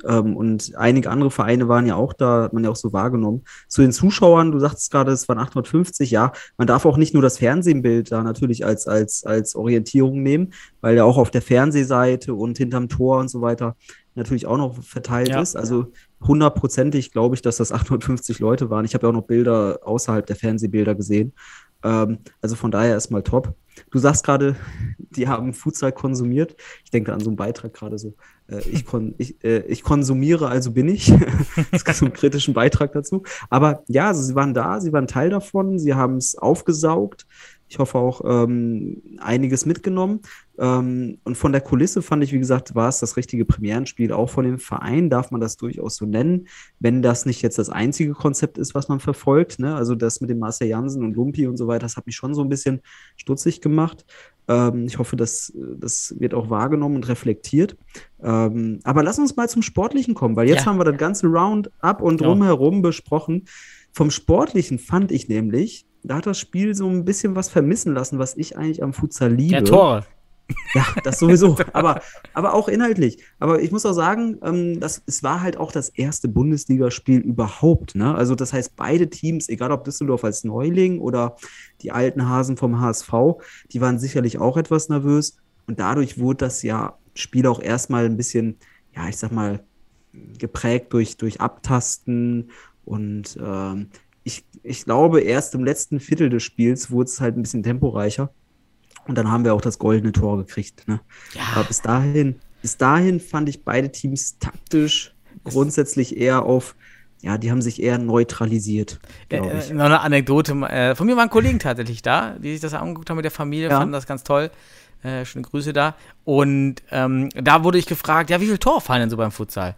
F: Ähm, und einige andere Vereine waren ja auch da, hat man ja auch so wahrgenommen. Zu den Zuschauern, du sagtest gerade, es waren 850, ja, man darf auch nicht nur das Fernsehbild da natürlich als, als, als Orientierung nehmen, weil ja auch auf der Fernsehseite und hinterm Tor und so weiter natürlich auch noch verteilt
E: Ja.
F: ist. Also hundertprozentig glaube ich, dass das 850 Leute waren. Ich habe ja auch noch Bilder außerhalb der Fernsehbilder gesehen. Ähm, also von daher erstmal top. Du sagst gerade, die haben Futsal konsumiert. Ich denke an so einen Beitrag gerade so. Äh, ich, kon ich, äh, ich konsumiere, also bin ich. Es gibt so einen kritischen Beitrag dazu. Aber ja, also sie waren da, sie waren Teil davon, sie haben es aufgesaugt. Ich hoffe auch ähm, einiges mitgenommen. Ähm, und von der Kulisse fand ich, wie gesagt, war es das richtige Premierenspiel. Auch von dem Verein darf man das durchaus so nennen, wenn das nicht jetzt das einzige Konzept ist, was man verfolgt. Ne? Also das mit dem Marcel Jansen und Lumpi und so weiter, das hat mich schon so ein bisschen stutzig gemacht. Ähm, ich hoffe, das, das wird auch wahrgenommen und reflektiert. Ähm, aber lass uns mal zum Sportlichen kommen, weil jetzt
E: Ja.
F: haben wir das ganze Roundup und
E: Ja.
F: drumherum besprochen. Vom Sportlichen fand ich nämlich, da hat das Spiel so ein bisschen was vermissen lassen, was ich eigentlich am Futsal liebe.
E: Ja, Tore.
F: Ja, das sowieso. aber, aber auch inhaltlich. Aber ich muss auch sagen, ähm, das, es war halt auch das erste Bundesligaspiel überhaupt. Ne? Also, das heißt, beide Teams, egal ob Düsseldorf als Neuling oder die alten Hasen vom HSV, die waren sicherlich auch etwas nervös. Und dadurch wurde das ja Spiel auch erstmal ein bisschen, ja, ich sag mal, geprägt durch, durch Abtasten. Und ähm, ich, glaube, erst im letzten Viertel des Spiels wurde es halt ein bisschen temporeicher. Und dann haben wir auch das goldene Tor gekriegt. Ne? Aber bis dahin, bis dahin fand ich beide Teams taktisch grundsätzlich eher auf, ja, die haben sich eher neutralisiert,
E: Äh, äh, noch eine Anekdote. Äh, von mir waren Kollegen tatsächlich da, die sich das angeguckt haben mit der Familie,
F: Ja.
E: fanden das ganz toll. Äh, schöne Grüße da. Und ähm, da wurde ich gefragt, ja, wie viel Tor fallen denn so beim Futsal?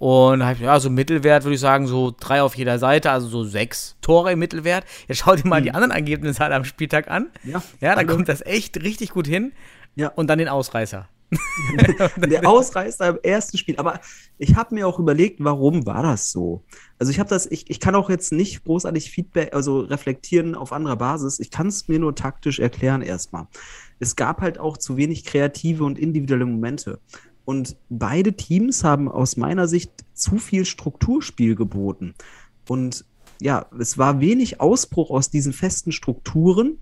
E: Und da hab ich, ja, so Mittelwert würde ich sagen, so drei auf jeder Seite, also so sechs Tore im Mittelwert. Jetzt schau dir mal die anderen Ergebnisse halt am Spieltag an.
F: Hm. Ja,
E: Ja, da kommt das echt richtig gut hin.
F: Ja.
E: Und dann den Ausreißer.
F: Der Ausreißer im ersten Spiel. Aber ich habe mir auch überlegt, warum war das so? Also ich habe das, ich, ich kann auch jetzt nicht großartig Feedback, also reflektieren auf anderer Basis. Ich kann es mir nur taktisch erklären erstmal. Es gab halt auch zu wenig kreative und individuelle Momente. Und beide Teams haben aus meiner Sicht zu viel Strukturspiel geboten. Und ja, es war wenig Ausbruch aus diesen festen Strukturen.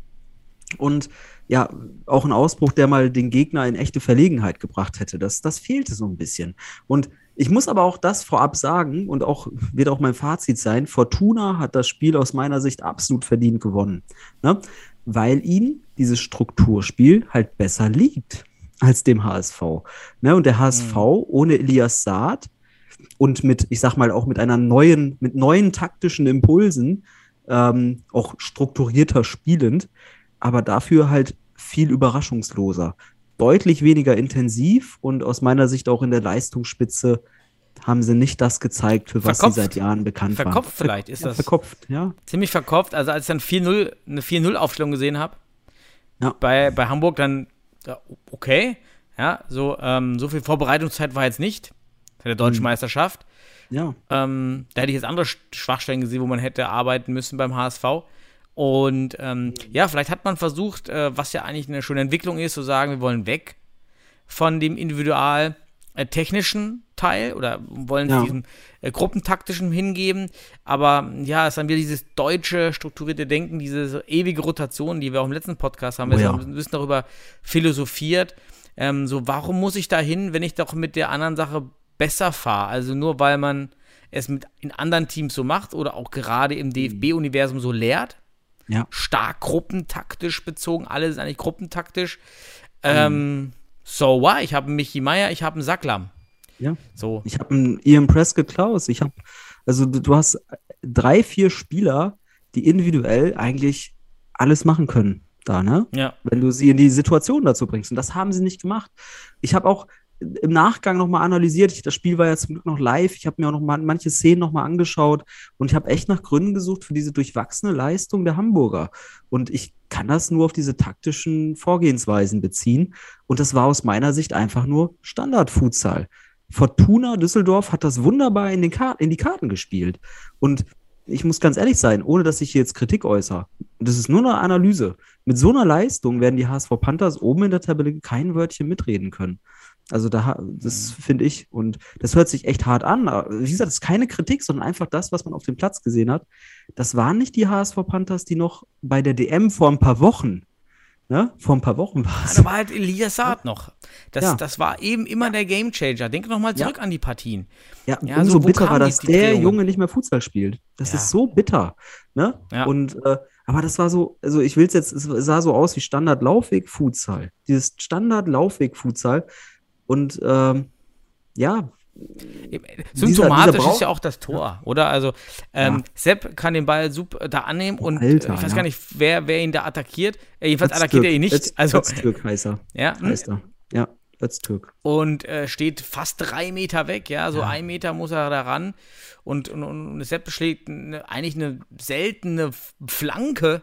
F: Und ja, auch ein Ausbruch, der mal den Gegner in echte Verlegenheit gebracht hätte. Das, das fehlte so ein bisschen. Und ich muss aber auch das vorab sagen und auch wird auch mein Fazit sein: Fortuna hat das Spiel aus meiner Sicht absolut verdient gewonnen, ne? weil ihnen dieses Strukturspiel halt besser liegt als dem HSV. Ne? Und der HSV ohne Elias Saad und mit, ich sag mal, auch mit einer neuen, mit neuen taktischen Impulsen, ähm, auch strukturierter spielend, aber dafür halt viel überraschungsloser. Deutlich weniger intensiv und aus meiner Sicht auch in der Leistungsspitze haben sie nicht das gezeigt, für was
E: Verkopft.
F: sie seit Jahren bekannt waren.
E: Verkopft vielleicht ist
F: ja,
E: das.
F: Verkopft, ja.
E: Ziemlich verkopft. Also als ich dann 4-0, eine 4-0-Aufstellung gesehen habe,
F: Ja.
E: bei, bei Hamburg, dann, okay, ja, so, ähm, so viel Vorbereitungszeit war jetzt nicht für der deutschen
F: Mhm.
E: Meisterschaft.
F: Ja,
E: Ähm, da hätte ich jetzt andere Sch- Schwachstellen gesehen, wo man hätte arbeiten müssen beim HSV. Und ähm, ja, vielleicht hat man versucht, äh, was ja eigentlich eine schöne Entwicklung ist, zu sagen, wir wollen weg von dem individual technischen Teil oder wollen
F: Ja.
E: diesem äh, gruppentaktischen hingeben. Aber ja, es ist dann wieder dieses deutsche strukturierte Denken, diese ewige Rotation, die wir auch im letzten Podcast haben.
F: Oh
E: Wir
F: ja.
E: haben ein bisschen darüber philosophiert. Ähm, so, warum muss ich da hin, wenn ich doch mit der anderen Sache besser fahre? Also nur weil man es mit in anderen Teams so macht oder auch gerade im DFB-Universum so lehrt.
F: ja.
E: Stark gruppentaktisch bezogen, alles ist eigentlich gruppentaktisch. Ähm, so what? Ich habe einen Michi Meier, ich habe einen Sacklam.
F: Ja.
E: So.
F: Ich habe einen Ian Prescott Klaus. Ich habe, also du, du hast drei, vier Spieler, die individuell eigentlich alles machen können. Da, ne?
E: Ja.
F: Wenn du sie in die Situation dazu bringst. Und das haben sie nicht gemacht. Ich habe auch im Nachgang nochmal analysiert. Ich, das Spiel war ja zum Glück noch live. Ich habe mir auch noch mal manche Szenen nochmal angeschaut und ich habe echt nach Gründen gesucht für diese durchwachsene Leistung der Hamburger. Und ich kann das nur auf diese taktischen Vorgehensweisen beziehen. Und das war aus meiner Sicht einfach nur Standard-Futsal. Fortuna Düsseldorf hat das wunderbar in, den Kar in die Karten gespielt. Und ich muss ganz ehrlich sein, ohne dass ich jetzt Kritik äußere, das ist nur eine Analyse. Mit so einer Leistung werden die HSV Panthers oben in der Tabelle kein Wörtchen mitreden können. Also da, das finde ich, und das hört sich echt hart an. Aber Wie gesagt, das ist keine Kritik, sondern einfach das, was man auf dem Platz gesehen hat. Das waren nicht die HSV Panthers, die noch bei der DM vor ein paar Wochen, ne, vor ein paar Wochen war es.
E: Da war halt Elias Saad noch. Das,
F: Ja.
E: das war eben immer der Gamechanger. Denk noch mal zurück an die Partien.
F: Ja,
E: Ja,
F: umso
E: so,
F: bitterer,
E: die-
F: dass
E: die
F: der
E: Drehungen?
F: Junge nicht mehr Futsal spielt. Das
E: Ja.
F: ist so bitter. Ne?
E: Ja.
F: Und äh, aber das war so, also ich will es jetzt, es sah so aus wie Standard-Laufweg-Futsal. Dieses Standard-Laufweg-Futsal. Und ähm, ja,
E: Symptomatisch
F: dieser Brauch-
E: ist ja auch das Tor, oder? Also, ähm,
F: Ja.
E: Sepp kann den Ball super da annehmen und
F: Alter,
E: äh, ich weiß
F: ja.
E: gar nicht, wer, wer ihn da attackiert. Äh, jedenfalls attackiert er ihn nicht.
F: Öz,
E: also,
F: Öztürk heißt er.
E: ja?
F: Heißt er. Ja, Öztürk.
E: und äh, steht fast drei Meter weg, ja, so ein Meter muss er da ran und, und, und Sepp schlägt eine, eigentlich eine seltene Flanke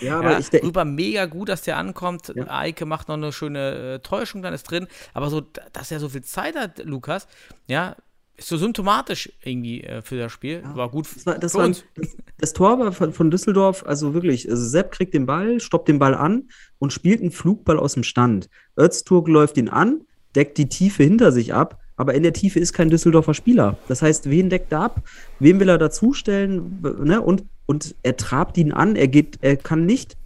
F: Ja,
E: ja,
F: aber ich denke,
E: rüber mega gut, dass der ankommt.
F: Ja.
E: Eike macht noch eine schöne äh, Täuschung, dann ist drin. Aber so, dass er so viel Zeit hat, Lukas, ja, ist so symptomatisch irgendwie äh, für das Spiel. War gut
F: Das, war, das,
E: für
F: war, das, das Tor war von, von Düsseldorf, also wirklich, also Sepp kriegt den Ball, stoppt den Ball an und spielt einen Flugball aus dem Stand. Özturk läuft ihn an, deckt die Tiefe hinter sich ab, aber in der Tiefe ist kein Düsseldorfer Spieler. Das heißt, wen deckt er ab? Wem will er dazustellen? Ne? Und, und er trabt ihn an, er geht, er kann nicht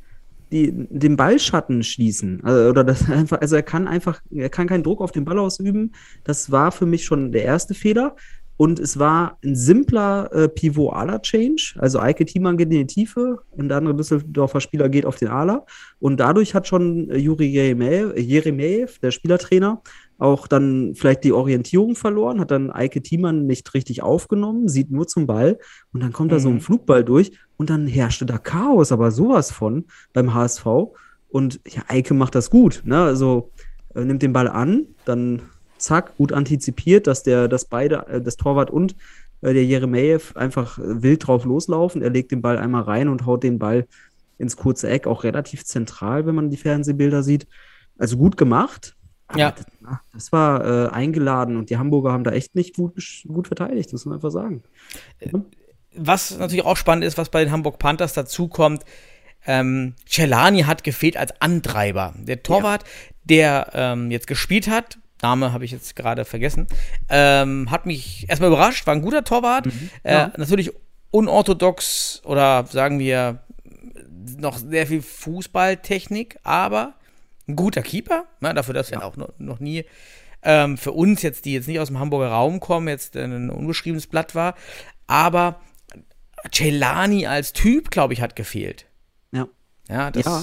F: die, den Ballschatten schließen. Also, oder das einfach, also er kann einfach, er kann keinen Druck auf den Ball ausüben. Das war für mich schon der erste Fehler. Und es war ein simpler äh, Pivot-Ala-Change. Also Eike Thiemann geht in die Tiefe und der andere Düsseldorfer Spieler geht auf den Ala. Und dadurch hat schon äh, Juri Jeremejew, Jeremejew, der Spielertrainer, auch dann vielleicht die Orientierung verloren, hat dann Eike Thiemann nicht richtig aufgenommen, sieht nur zum Ball und dann kommt da so ein
E: Mhm.
F: Flugball durch und dann herrschte da Chaos, aber sowas von beim HSV. Und ja, Eike macht das gut, ne? Also äh, nimmt den Ball an, dann zack, gut antizipiert, dass der, dass beide, äh, das Torwart und äh, der Jeremejew einfach äh, wild drauf loslaufen. Er legt den Ball einmal rein und haut den Ball ins kurze Eck, auch relativ zentral, wenn man die Fernsehbilder sieht. Also gut gemacht.
E: Ja.
F: Das, war äh, eingeladen und die Hamburger haben da echt nicht gut, gut verteidigt, das muss man einfach sagen.
E: Was natürlich auch spannend ist, was bei den Hamburg Panthers dazukommt, ähm, Celani hat gefehlt als Antreiber. Der Torwart, der ähm, jetzt gespielt hat, Name habe ich jetzt gerade vergessen, ähm, hat mich erstmal überrascht, war ein guter Torwart. Äh,
F: Ja.
E: Natürlich unorthodox oder sagen wir noch sehr viel Fußballtechnik, aber ein guter Keeper, ne, dafür, dass er auch noch, noch nie ähm, für uns jetzt, die jetzt nicht aus dem Hamburger Raum kommen, jetzt ein unbeschriebenes Blatt war. Aber Celani als Typ, glaube ich, hat gefehlt.
F: Ja.
E: Ja, das.
F: Ja.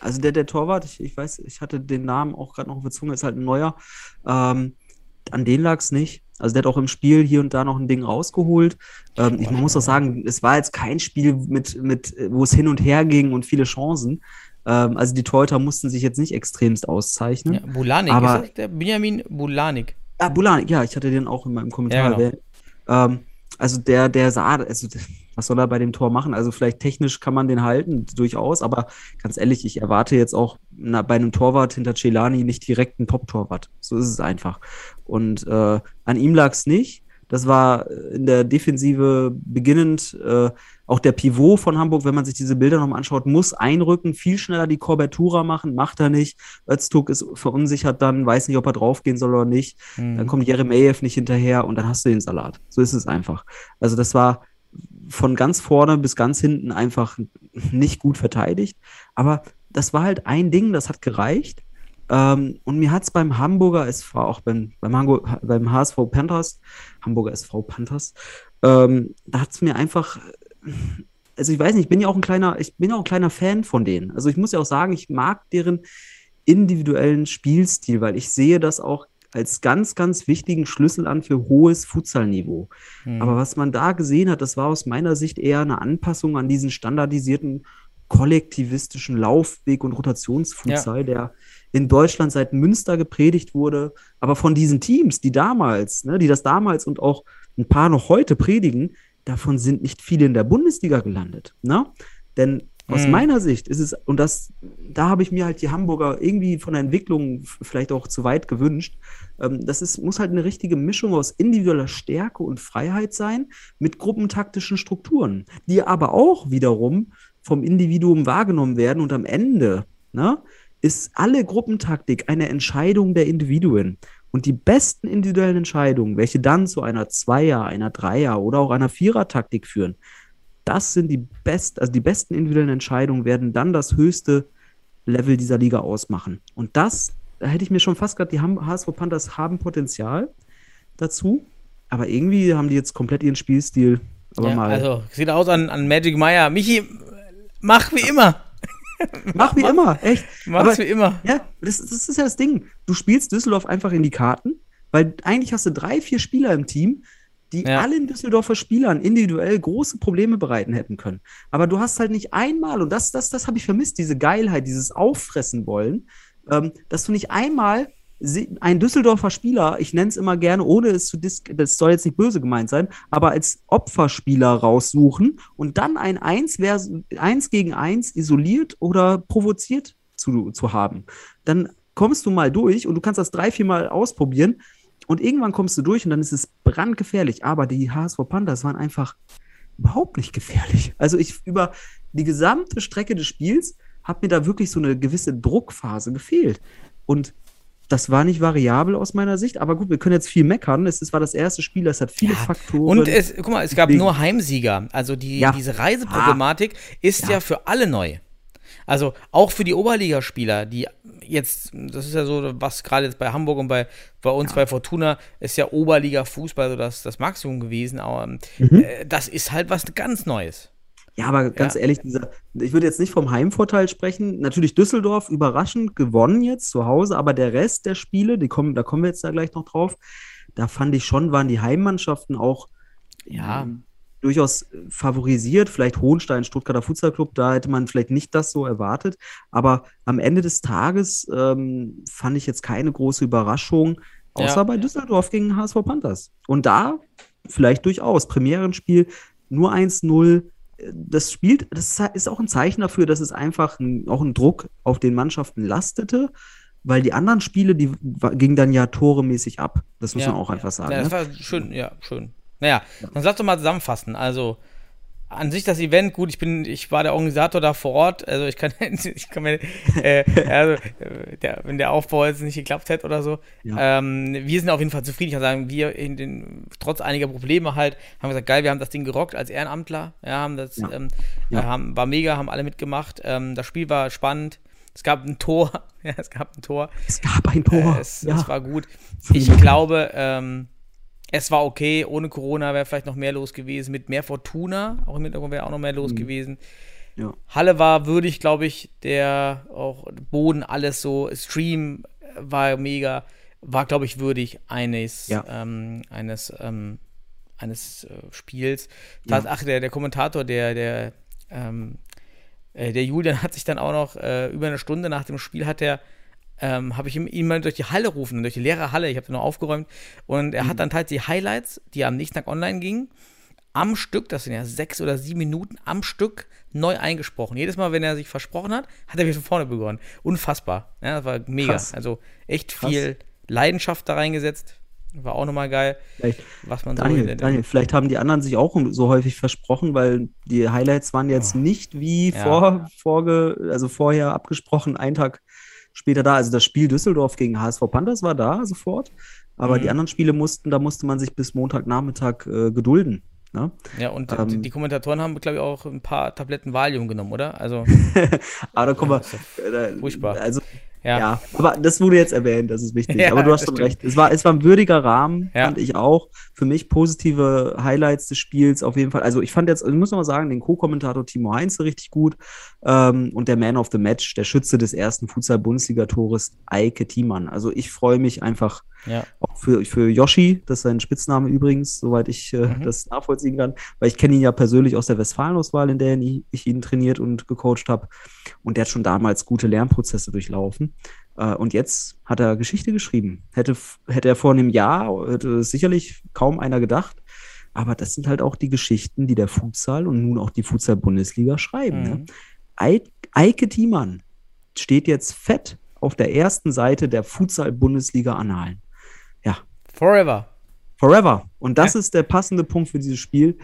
F: Also der, der Torwart, ich, ich weiß, ich hatte den Namen auch gerade noch auf der Zunge, ist halt ein neuer. Ähm, an den lag es nicht. Also der hat auch im Spiel hier und da noch ein Ding rausgeholt. Ähm, ich, man muss auch sagen, es war jetzt kein Spiel mit, mit, wo es hin und her ging und viele Chancen. Ähm, also die Torhüter mussten sich jetzt nicht extremst auszeichnen.
E: Ja, Bulanik,
F: Aber-
E: ist das der Benjamin Bulanik?
F: Ah, Bulanik, ja, ich hatte den auch in meinem Kommentar
E: Ja, genau.
F: erwähnt. Ähm, also der, der sah, also was soll er bei dem Tor machen? Also vielleicht technisch kann man den halten, durchaus, aber ganz ehrlich, ich erwarte jetzt auch na, bei einem Torwart hinter Celani nicht direkt einen Top-Torwart. So ist es einfach. Und äh, an ihm lag es nicht. Das war in der Defensive beginnend äh, auch der Pivot von Hamburg, wenn man sich diese Bilder nochmal anschaut, muss einrücken, viel schneller die Korbertura machen, macht er nicht. Öztürk ist verunsichert dann, weiß nicht, ob er draufgehen soll oder nicht.
E: Mhm.
F: Dann kommt Jeremejew nicht hinterher und dann hast du den Salat. So ist es einfach. Also das war von ganz vorne bis ganz hinten einfach nicht gut verteidigt. Aber das war halt ein Ding, das hat gereicht. Ähm, und mir hat es beim Hamburger SV, auch beim, beim, Hamburg, beim HSV Panthers, Hamburger SV Panthers, ähm, da hat es mir einfach, also ich weiß nicht, ich bin ja auch ein kleiner, ich bin ja auch ein kleiner Fan von denen. Also ich muss ja auch sagen, ich mag deren individuellen Spielstil, weil ich sehe das auch als ganz, ganz wichtigen Schlüssel an für hohes Futsalniveau.
E: Mhm.
F: Aber was man da gesehen hat, das war aus meiner Sicht eher eine Anpassung an diesen standardisierten kollektivistischen Laufweg- und Rotationsfutsal, der in Deutschland seit Münster gepredigt wurde, aber von diesen Teams, die damals, ne, die das damals und auch ein paar noch heute predigen, davon sind nicht viele in der Bundesliga gelandet. Ne? Denn aus
E: Mhm.
F: meiner Sicht ist es, und das, da habe ich mir halt die Hamburger irgendwie von der Entwicklung vielleicht auch zu weit gewünscht. Ähm, das ist, muss halt eine richtige Mischung aus individueller Stärke und Freiheit sein mit gruppentaktischen Strukturen, die aber auch wiederum vom Individuum wahrgenommen werden und am Ende ne, ist alle Gruppentaktik eine Entscheidung der Individuen. Und die besten individuellen Entscheidungen, welche dann zu einer Zweier, einer Dreier oder auch einer Vierer-Taktik führen, das sind die best, also die besten individuellen Entscheidungen werden dann das höchste Level dieser Liga ausmachen. Und das, da hätte ich mir schon fast gerade, die HSV Panthers haben Potenzial dazu, aber irgendwie haben die jetzt komplett ihren Spielstil aber
E: ja,
F: mal.
E: Also, sieht aus an, an Magic Meyer. Michi, mach wie immer.
F: mach wie immer, echt.
E: Mach's
F: Aber-
E: wie immer.
F: Ja, das, das ist ja das Ding. Du spielst Düsseldorf einfach in die Karten, weil eigentlich hast du drei, vier Spieler im Team, die
E: Ja.
F: allen Düsseldorfer Spielern individuell große Probleme bereiten hätten können. Aber du hast halt nicht einmal, und das, das, das habe ich vermisst, diese Geilheit, dieses Auffressen wollen, ähm, dass du nicht einmal ein Düsseldorfer Spieler, ich nenne es immer gerne, ohne es zu dis das soll jetzt nicht böse gemeint sein, aber als Opferspieler raussuchen und dann ein 1, vers 1 gegen 1 isoliert oder provoziert zu, zu haben. Dann kommst du mal durch und du kannst das drei, vier Mal ausprobieren und irgendwann kommst du durch und dann ist es brandgefährlich. Aber die HSV Panthers waren einfach überhaupt nicht gefährlich. Also ich über die gesamte Strecke des Spiels hat mir da wirklich so eine gewisse Druckphase gefehlt. Und das war nicht variabel aus meiner Sicht, aber gut, wir können jetzt viel meckern. Es ist- war das erste Spiel, es hat viele
E: Ja,
F: Faktoren.
E: Und es, guck mal, es gab nur Heimsieger. Also die,
F: Ja.
E: diese Reiseproblematik ist ja.
F: Ja.
E: für alle neu. Also auch für die Oberligaspieler, die jetzt, das ist ja so, was gerade jetzt bei Hamburg und bei, bei uns bei Fortuna ist ja Oberliga-Fußball so das, das Maximum gewesen, aber
F: Mhm.
E: äh, das ist halt was ganz Neues.
F: Ja, aber ganz
E: Ja.
F: ehrlich, dieser, ich würde jetzt nicht vom Heimvorteil sprechen. Natürlich Düsseldorf überraschend gewonnen jetzt zu Hause, aber der Rest der Spiele, die kommen, da kommen wir jetzt da gleich noch drauf. Da fand ich schon, waren die Heimmannschaften auch
E: Ja.
F: ähm, durchaus äh, favorisiert. Vielleicht Hohenstein, Stuttgarter Futsalclub, da hätte man vielleicht nicht das so erwartet. Aber am Ende des Tages ähm, fand ich jetzt keine große Überraschung, außer
E: Ja.
F: bei Düsseldorf gegen HSV Panthers. Und da vielleicht durchaus Premierenspiel nur 1-0 das spielt, das ist auch ein Zeichen dafür, dass es einfach ein, auch ein Druck auf den Mannschaften lastete, weil die anderen Spiele, die gingen dann ja toremäßig ab. Das muss
E: ja,
F: man auch
E: ja.
F: einfach sagen.
E: Ja, das
F: ne?
E: war schön, ja, schön. Naja, dann sag doch mal zusammenfassen. Also, an sich das Event, gut, ich bin, ich war der Organisator da vor Ort, also ich kann, ich kann mir, äh, also, äh, der, wenn der Aufbau jetzt nicht geklappt hätte oder so,
F: Ja.
E: ähm, wir sind auf jeden Fall zufrieden. Ich kann sagen, wir in den, trotz einiger Probleme halt, haben gesagt, geil, wir haben das Ding gerockt als Ehrenamtler, ja, haben das,
F: Ja.
E: ähm,
F: Ja.
E: äh, haben, war mega, haben alle mitgemacht, ähm, das Spiel war spannend, es gab ein Tor, ja, es gab ein Tor,
F: Es gab ein Tor.
E: äh, es, es war gut. Ich glaube, ähm, es war okay. Ohne Corona wäre vielleicht noch mehr los gewesen. Mit mehr Fortuna, auch im Hintergrund wäre auch noch mehr los gewesen.
F: Mhm. Ja.
E: Halle war würdig, glaube ich. Der auch Boden, alles so. Stream war mega. War, glaube ich, würdig eines,
F: Ja.
E: ähm, eines, ähm, eines äh, Spiels.
F: Ja.
E: Das, ach, der, der Kommentator, der, der, ähm, äh, der Julian hat sich dann auch noch äh, über eine Stunde nach dem Spiel hat er ähm, habe ich ihm, ihn mal durch die Halle rufen, durch die leere Halle, ich habe noch aufgeräumt und er hat dann halt die Highlights, die am nächsten Tag online gingen, am Stück, das sind ja sechs oder sieben Minuten, am Stück neu eingesprochen. Jedes Mal, wenn er sich versprochen hat, hat er wieder von vorne begonnen. Unfassbar. Ja, das war mega.
F: Krass.
E: Also echt
F: Krass.
E: viel Leidenschaft da reingesetzt. War auch nochmal geil,
F: Vielleicht,
E: was man so
F: Daniel,
E: in der-
F: Daniel, vielleicht haben die anderen sich auch so häufig versprochen, weil die Highlights waren jetzt nicht wie
E: Oh. Ja.
F: vor, vorge, also vorher abgesprochen, einen Tag später da. Also das Spiel Düsseldorf gegen HSV Panthers war da sofort, aber
E: Mhm.
F: die anderen Spiele mussten, da musste man sich bis Montagnachmittag äh, gedulden. Ne?
E: Ja, und
F: Ähm.
E: die, die Kommentatoren haben, glaube ich, auch ein paar Tabletten Valium genommen, oder? Also,
F: Aber da kommen
E: Ja,
F: wir.
E: ist
F: äh,
E: furchtbar.
F: Also,
E: ja.
F: ja. aber das wurde jetzt erwähnt, das ist wichtig.
E: Ja,
F: aber du hast schon recht. Es war, es war ein würdiger Rahmen,
E: Ja.
F: fand ich auch. Für mich positive Highlights des Spiels auf jeden Fall. Also ich fand jetzt, ich muss noch mal sagen, den Co-Kommentator Timo Heinze richtig gut. Ähm, und der Man of the Match, der Schütze des ersten Futsal-Bundesliga-Tores, Eike Thiemann. Also ich freue mich einfach
E: ja.
F: auch für, für Yoshi, das ist sein Spitzname übrigens, soweit ich äh,
E: Mhm.
F: das nachvollziehen kann, weil ich kenne ihn ja persönlich aus der Westfalenauswahl, in der ich, ihn trainiert und gecoacht habe. Und der hat schon damals gute Lernprozesse durchlaufen. Äh, und jetzt hat er Geschichte geschrieben. Hätte, hätte er vor einem Jahr, hätte sicherlich kaum einer gedacht. Aber das sind halt auch die Geschichten, die der Futsal und nun auch die Futsal-Bundesliga schreiben. Ne?
E: Mhm.
F: Ei- Eike Thiemann steht jetzt fett auf der ersten Seite der Futsal-Bundesliga-Annalen. Ja,
E: Forever.
F: Forever. Und das ist der passende Punkt für dieses Spiel.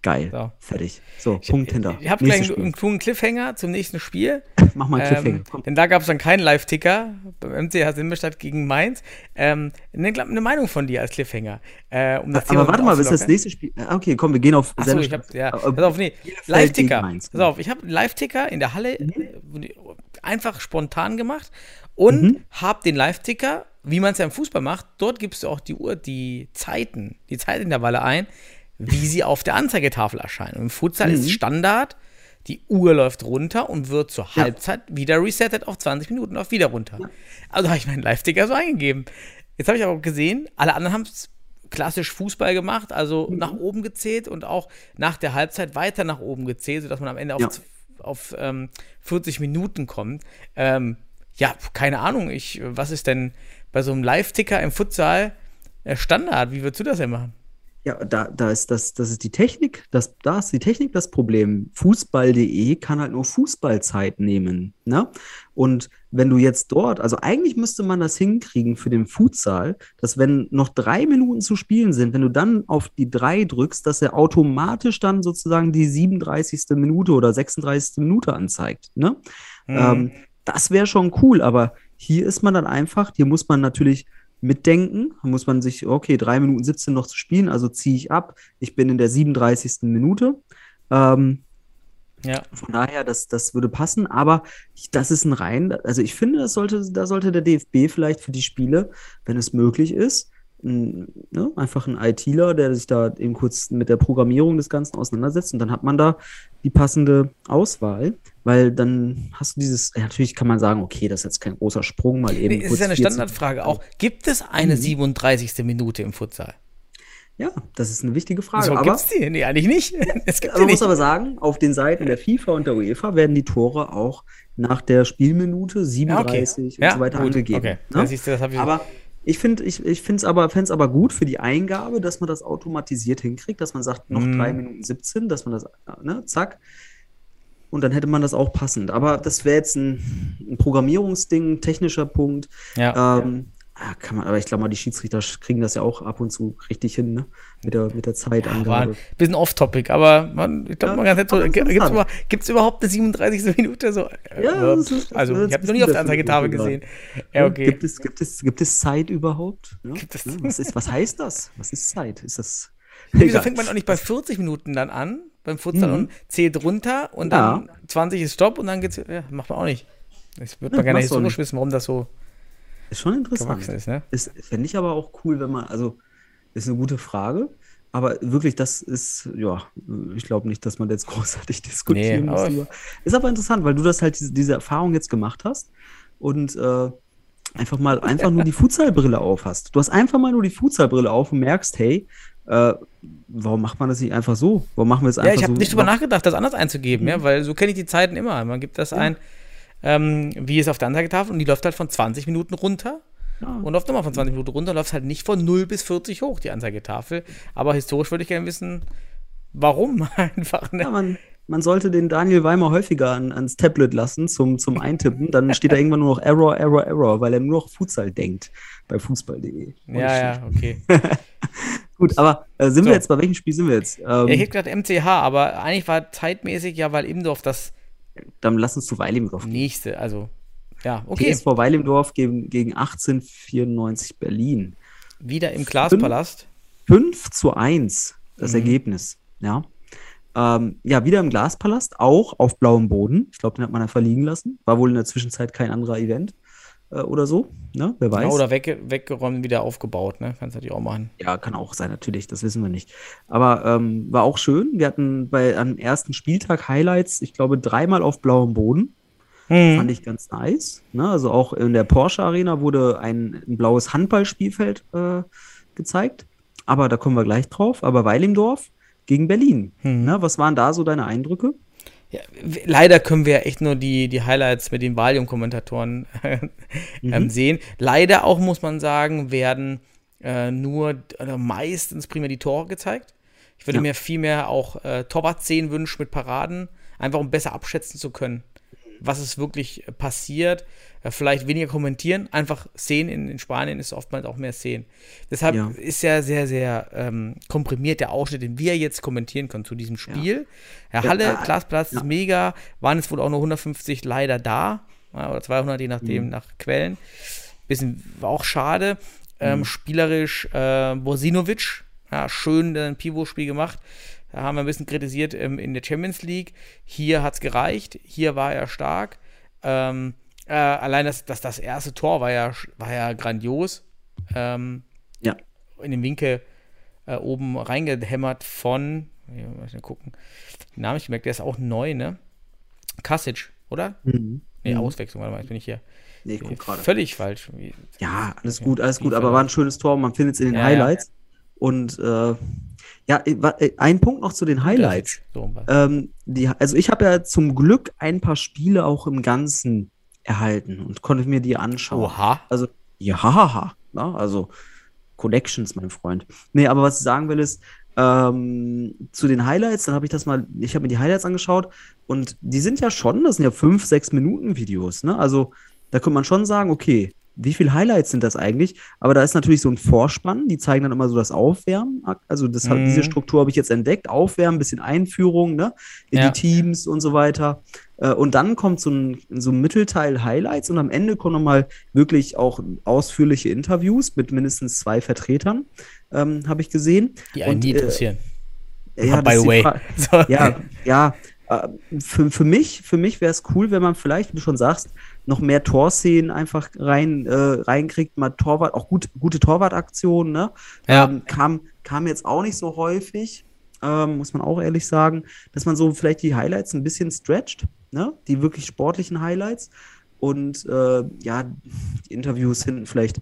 F: Geil.
E: So.
F: Fertig. So, Punkt hinter.
E: Ich habe
F: Nächstes
E: gleich einen, einen coolen Cliffhanger zum nächsten Spiel.
F: Mach mal einen Cliffhanger.
E: Ähm, denn da gab es dann keinen Live-Ticker beim MCH Simbestadt gegen Mainz. Ähm, eine, eine Meinung von dir als Cliffhanger. Äh, um das
F: Aber warte mal, bis das nächste Spiel. Ah, Okay, komm, wir gehen auf
E: Achso, ich
F: Sendung-
E: hab, ja.
F: Äh,
E: Pass auf, nee. Live-Ticker. Pass auf, ich habe einen Live-Ticker in der Halle äh, einfach spontan gemacht und
F: Mhm.
E: habe den Live-Ticker, wie man es ja im Fußball macht, dort gibst du auch die Uhr, die Zeiten, die Zeitintervalle ein, wie sie auf der Anzeigetafel erscheinen. Und im Futsal
F: Mhm.
E: ist Standard, die Uhr läuft runter und wird zur
F: Ja.
E: Halbzeit wieder resettet auf 20 Minuten, auf wieder runter. Also habe ich meinen Live-Ticker so eingegeben. Jetzt habe ich aber gesehen, alle anderen haben es klassisch Fußball gemacht, also
F: Mhm.
E: nach oben gezählt und auch nach der Halbzeit weiter nach oben gezählt, sodass man am Ende auf,
F: Ja.
E: z- auf ähm, 40 Minuten kommt. Ähm, ja, keine Ahnung, ich, was ist denn bei so einem Live-Ticker im Futsal äh, Standard? Wie würdest du das denn machen?
F: Ja, da, da ist das, das ist die Technik, das, da ist die Technik das Problem. Fußball.de kann halt nur Fußballzeit nehmen. Ne? Und wenn du jetzt dort, also eigentlich müsste man das hinkriegen für den Futsal, dass wenn noch drei Minuten zu spielen sind, wenn du dann auf die drei drückst, dass er automatisch dann sozusagen die 37. Minute oder 36. Minute anzeigt. Ne? Ähm, das wäre schon cool, aber hier ist man dann einfach, hier muss man natürlich mitdenken, da muss man sich, okay, drei Minuten 17 noch zu spielen, also ziehe ich ab, ich bin in der 37. Minute. Ähm,
E: Ja.
F: von daher, das, das würde passen, aber ich, das ist ein rein, also ich finde, das sollte, da sollte der DFB vielleicht für die Spiele, wenn es möglich ist, ein, ne, einfach ein ITler, der sich da eben kurz mit der Programmierung des Ganzen auseinandersetzt und dann hat man da die passende Auswahl, weil dann hast du dieses, ja, natürlich kann man sagen, okay, das ist jetzt kein großer Sprung, mal eben
E: Nee,
F: kurz
E: ist ja eine
F: 14
E: Standardfrage auch. Gibt es eine
F: Mhm.
E: 37. Minute im Futsal?
F: Ja, das ist eine wichtige Frage,
E: so
F: aber
E: gibt's die? Nee, eigentlich nicht. Es gibt
F: Aber man muss aber sagen, auf den Seiten der FIFA und der UEFA werden die Tore auch nach der Spielminute 37 und so weiter
E: gut.
F: angegeben.
E: Okay,
F: ne?
E: das, das.
F: Aber ich finde ich, ich es aber, aber gut für die Eingabe, dass man das automatisiert hinkriegt, dass man sagt, noch
E: Mhm.
F: 3 Minuten 17, dass man das, ne, zack. Und dann hätte man das auch passend. Aber das wäre jetzt ein, ein Programmierungsding, ein technischer Punkt.
E: ja.
F: Ähm, Ja, kann man, aber ich glaube mal, die Schiedsrichter kriegen das ja auch ab und zu richtig hin, ne? Mit der, mit der Zeitangabe.
E: ein bisschen off-topic, aber man, ich glaube,
F: Ja,
E: man kann nicht so,
F: aber
E: gibt es
F: interessant.
E: über, gibt's überhaupt eine 37. Minute? So, äh,
F: Ja, das ist-
E: also, ich habe noch nie auf der Anzeigetafel gesehen. Ja, okay.
F: Gibt es, gibt es, gibt es Zeit überhaupt? Ja?
E: Gibt es-
F: Ja, was, ist, was heißt das? Was ist Zeit? Ist das.
E: Wieso
F: Egal.
E: fängt man auch nicht bei 40 Minuten dann an, beim Futsal
F: Mhm.
E: und zählt runter und
F: Ja.
E: dann 20 ist Stopp und dann geht's, ja, macht man auch nicht. Das wird
F: Ja,
E: man gerne historisch wissen, warum das so
F: Ist schon interessant.
E: ist, ne?
F: Ist, Fände ich aber auch cool, wenn man, also, ist eine gute Frage. Aber wirklich, das ist, ja, ich glaube nicht, dass man jetzt großartig diskutieren
E: Nee,
F: muss.
E: aber-.
F: Ist aber interessant, weil du das halt, diese, diese Erfahrung jetzt gemacht hast und äh, einfach mal einfach nur die Futsalbrille auf hast. Du hast einfach mal nur die Futsalbrille auf und merkst, hey, äh, warum macht man das nicht einfach so? Warum machen wir es einfach
E: Ja, ich habe
F: so?
E: nicht drüber nachgedacht, das anders einzugeben,
F: Mhm.
E: ja, weil so kenne ich die Zeiten immer. Man gibt das ein, ähm, wie es auf der Anzeigetafel und die läuft halt von 20 Minuten runter
F: Ja.
E: und läuft nochmal von 20 Minuten runter, läuft halt nicht von 0 bis 40 hoch, die Anzeigetafel. Aber historisch würde ich gerne wissen, warum einfach, ne?
F: Ja, man, man sollte den Daniel Weimer häufiger an, ans Tablet lassen zum, zum Eintippen. Dann steht da irgendwann nur noch Error, Error, Error, weil er nur noch Futsal denkt bei fußball.de.
E: Ja, ja, okay.
F: Gut, aber äh, sind
E: So.
F: wir jetzt, bei welchem Spiel sind wir jetzt? Ähm,
E: Ja, ich hätte gedacht MCH, aber eigentlich war zeitmäßig ja, weil Imdorf das
F: dann lass uns zu Weilimdorf gehen.
E: nächste, also ja, okay.
F: PSV Weilimdorf gegen, gegen 1894 Berlin.
E: Wieder im Glaspalast.
F: 5 zu 1 das
E: Mhm.
F: Ergebnis. Ja. Ähm, ja, wieder im Glaspalast, auch auf blauem Boden. Ich glaube, den hat man einfach liegen lassen. War wohl in der Zwischenzeit kein anderer Event äh, oder so. Ne? Wer weiß.
E: Ja, oder wegge weggeräumt, wieder aufgebaut, ne? Kannst natürlich auch machen.
F: Ja, kann auch sein, natürlich, das wissen wir nicht. Aber ähm, war auch schön. Wir hatten bei am ersten Spieltag Highlights, ich glaube, dreimal auf blauem Boden. Fand ich ganz nice. Ne? Also auch in der Porsche Arena wurde ein, ein blaues Handballspielfeld äh, gezeigt. Aber da kommen wir gleich drauf. Aber Weilimdorf gegen Berlin. Ne? Was waren da so deine Eindrücke?
E: Ja, leider können wir echt nur die, die Highlights mit den Valium-Kommentatoren ähm, sehen. Leider auch, muss man sagen, werden äh, nur oder meistens primär die Tore gezeigt. Ich würde
F: Ja.
E: mir viel mehr auch äh, Torwart-Szenen wünschen mit Paraden, einfach um besser abschätzen zu können, was ist wirklich passiert. Vielleicht weniger kommentieren, einfach sehen. In, in Spanien ist oftmals auch mehr sehen. Deshalb
F: Ja.
E: ist ja sehr, sehr ähm, komprimiert der Ausschnitt, den wir jetzt kommentieren können zu diesem Spiel. Ja,
F: Ja,
E: Halle,
F: äh,
E: Glasplatz
F: ja.
E: ist mega. Waren es wohl auch nur 150 leider da. Oder 200, je nachdem,
F: Mhm.
E: nach Quellen. Bisschen war auch schade.
F: Mhm.
E: Ähm, spielerisch äh, Bosinovic, ja, schön ein Pivot-Spiel gemacht. Da haben wir ein bisschen kritisiert ähm, in der Champions League. Hier hat es gereicht. Hier war er stark. Ähm, äh, allein das, das, das erste Tor war ja, war ja grandios. Ähm,
F: Ja.
E: in den Winkel äh, oben reingehämmert von, ich mal gucken, den Namen ich gemerkt, der ist auch neu, ne? Kasic, oder?
F: Mhm.
E: Nee,
F: Mhm.
E: Auswechslung, warte mal, jetzt bin ich hier.
F: Nee, guck gerade.
E: Völlig falsch.
F: Ja, alles
E: Ja,
F: gut, alles gut. Aber war ein schönes Tor. Man findet es in den
E: Ja,
F: Highlights. Und äh, ja, äh, äh, ein Punkt noch zu den Highlights.
E: So.
F: Ähm, die, also ich habe ja zum Glück ein paar Spiele auch im Ganzen erhalten und konnte mir die anschauen.
E: Oha.
F: Also, ja, haha, na, also Connections, mein Freund. Nee, aber was ich sagen will ist, ähm, zu den Highlights, dann habe ich das mal, ich habe mir die Highlights angeschaut und die sind ja schon, das sind ja fünf, sechs Minuten Videos, ne? Also da könnte man schon sagen, okay, wie viele Highlights sind das eigentlich? Aber da ist natürlich so ein Vorspann, die zeigen dann immer so das Aufwärmen. Also das
E: Mhm.
F: diese Struktur habe ich jetzt entdeckt. Aufwärmen, bisschen Einführung, ne? In
E: Ja.
F: die Teams und so weiter. Äh, Und dann kommt so ein, so ein Mittelteil Highlights und am Ende kommen nochmal wirklich auch ausführliche Interviews mit mindestens zwei Vertretern, ähm, habe ich gesehen.
E: Die einen
F: Und,
E: nie
F: äh,
E: interessieren.
F: Ja,
E: by
F: die
E: way. So.
F: ja, ja. Äh, Für, für mich, für mich wäre es cool, wenn man vielleicht, wie du schon sagst, noch mehr Torszenen einfach rein, äh, reinkriegt, mal Torwart, auch gut, gute Torwartaktionen, ne?
E: Ja.
F: Ähm, kam, kam jetzt auch nicht so häufig, ähm, muss man auch ehrlich sagen, dass man so vielleicht die Highlights ein bisschen stretcht, ne? Die wirklich sportlichen Highlights. Und äh, ja, die Interviews hinten vielleicht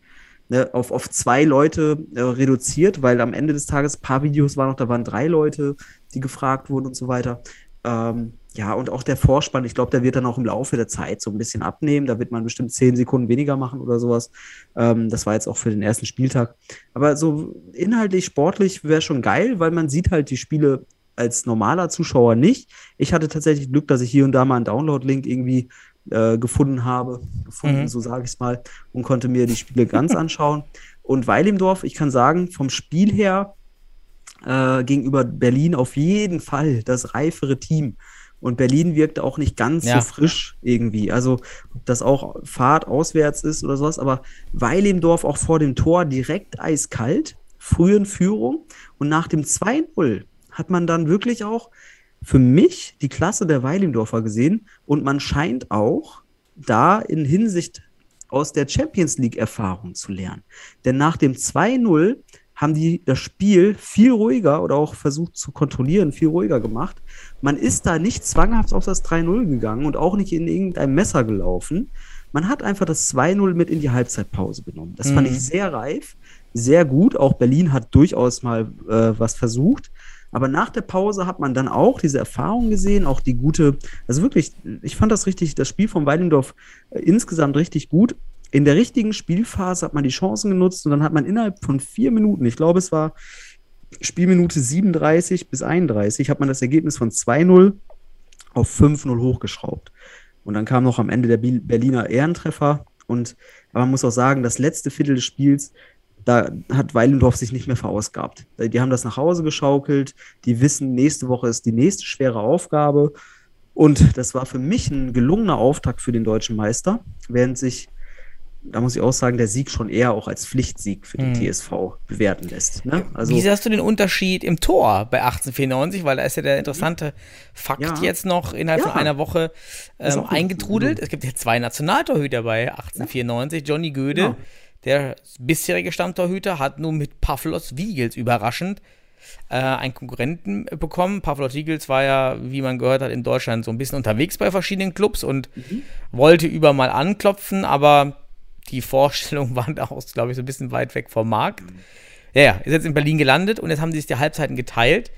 F: ne, auf, auf zwei Leute äh, reduziert, weil am Ende des Tages ein paar Videos waren noch, da waren drei Leute, die gefragt wurden und so weiter. Ähm, ja, und auch der Vorspann, ich glaube, der wird dann auch im Laufe der Zeit so ein bisschen abnehmen. Da wird man bestimmt zehn Sekunden weniger machen oder sowas. Ähm, das war jetzt auch für den ersten Spieltag. Aber so inhaltlich, sportlich wäre schon geil, weil man sieht halt die Spiele als normaler Zuschauer nicht. Ich hatte tatsächlich Glück, dass ich hier und da mal einen Download-Link irgendwie äh, gefunden habe, gefunden,
E: Mhm.
F: so sage ich es mal, und konnte mir die Spiele ganz anschauen. Und Weilimdorf, ich kann sagen, vom Spiel her äh, gegenüber Berlin auf jeden Fall das reifere Team. Und Berlin wirkt auch nicht ganz
E: Ja.
F: so frisch irgendwie. Also, ob das auch Fahrt auswärts ist oder sowas, aber Weilimdorf auch vor dem Tor direkt eiskalt, früh in Führung. Und nach dem 2-0 hat man dann wirklich auch für mich die Klasse der Weilimdorfer gesehen. Und man scheint auch da in Hinsicht aus der Champions League-Erfahrung zu lernen. Denn nach dem 2-0 haben die das Spiel viel ruhiger oder auch versucht zu kontrollieren, viel ruhiger gemacht. Man ist da nicht zwanghaft auf das 3-0 gegangen und auch nicht in irgendein Messer gelaufen. Man hat einfach das 2-0 mit in die Halbzeitpause genommen. Das fand
E: Mhm.
F: ich sehr reif, sehr gut. Auch Berlin hat durchaus mal äh, was versucht. Aber nach der Pause hat man dann auch diese Erfahrung gesehen, auch die gute, also wirklich, ich fand das richtig, das Spiel von Weidendorf äh, insgesamt richtig gut. In der richtigen Spielphase hat man die Chancen genutzt und dann hat man innerhalb von vier Minuten, ich glaube, es war Spielminute 37 bis 31, hat man das Ergebnis von 2-0 auf 5-0 hochgeschraubt. Und dann kam noch am Ende der Berliner Ehrentreffer. Und man muss auch sagen, das letzte Viertel des Spiels, da hat Weilendorf sich nicht mehr verausgabt. Die haben das nach Hause geschaukelt. Die wissen, nächste Woche ist die nächste schwere Aufgabe. Und das war für mich ein gelungener Auftakt für den deutschen Meister, während sich, da muss ich auch sagen, der Sieg schon eher auch als Pflichtsieg für den
E: Mhm.
F: TSV bewerten lässt. Ne? Also,
E: Wie siehst du den Unterschied im Tor bei 1894? Weil da ist ja der interessante Fakt
F: Ja.
E: jetzt noch innerhalb
F: Ja.
E: von einer Woche ähm, eingetrudelt. Es gibt ja zwei Nationaltorhüter bei 1894. Johnny Göde,
F: Ja.
E: der bisherige Stammtorhüter, hat nun mit Pavlos Wiegels überraschend äh, einen Konkurrenten bekommen. Pavlos Wiegels war ja, wie man gehört hat, in Deutschland so ein bisschen unterwegs bei verschiedenen Clubs und
F: Mhm.
E: wollte über mal anklopfen, aber die Vorstellungen waren da auch, glaube ich, so ein bisschen weit weg vom Markt. Ja, ja, ist jetzt in Berlin gelandet und jetzt haben sie sich die Halbzeiten geteilt.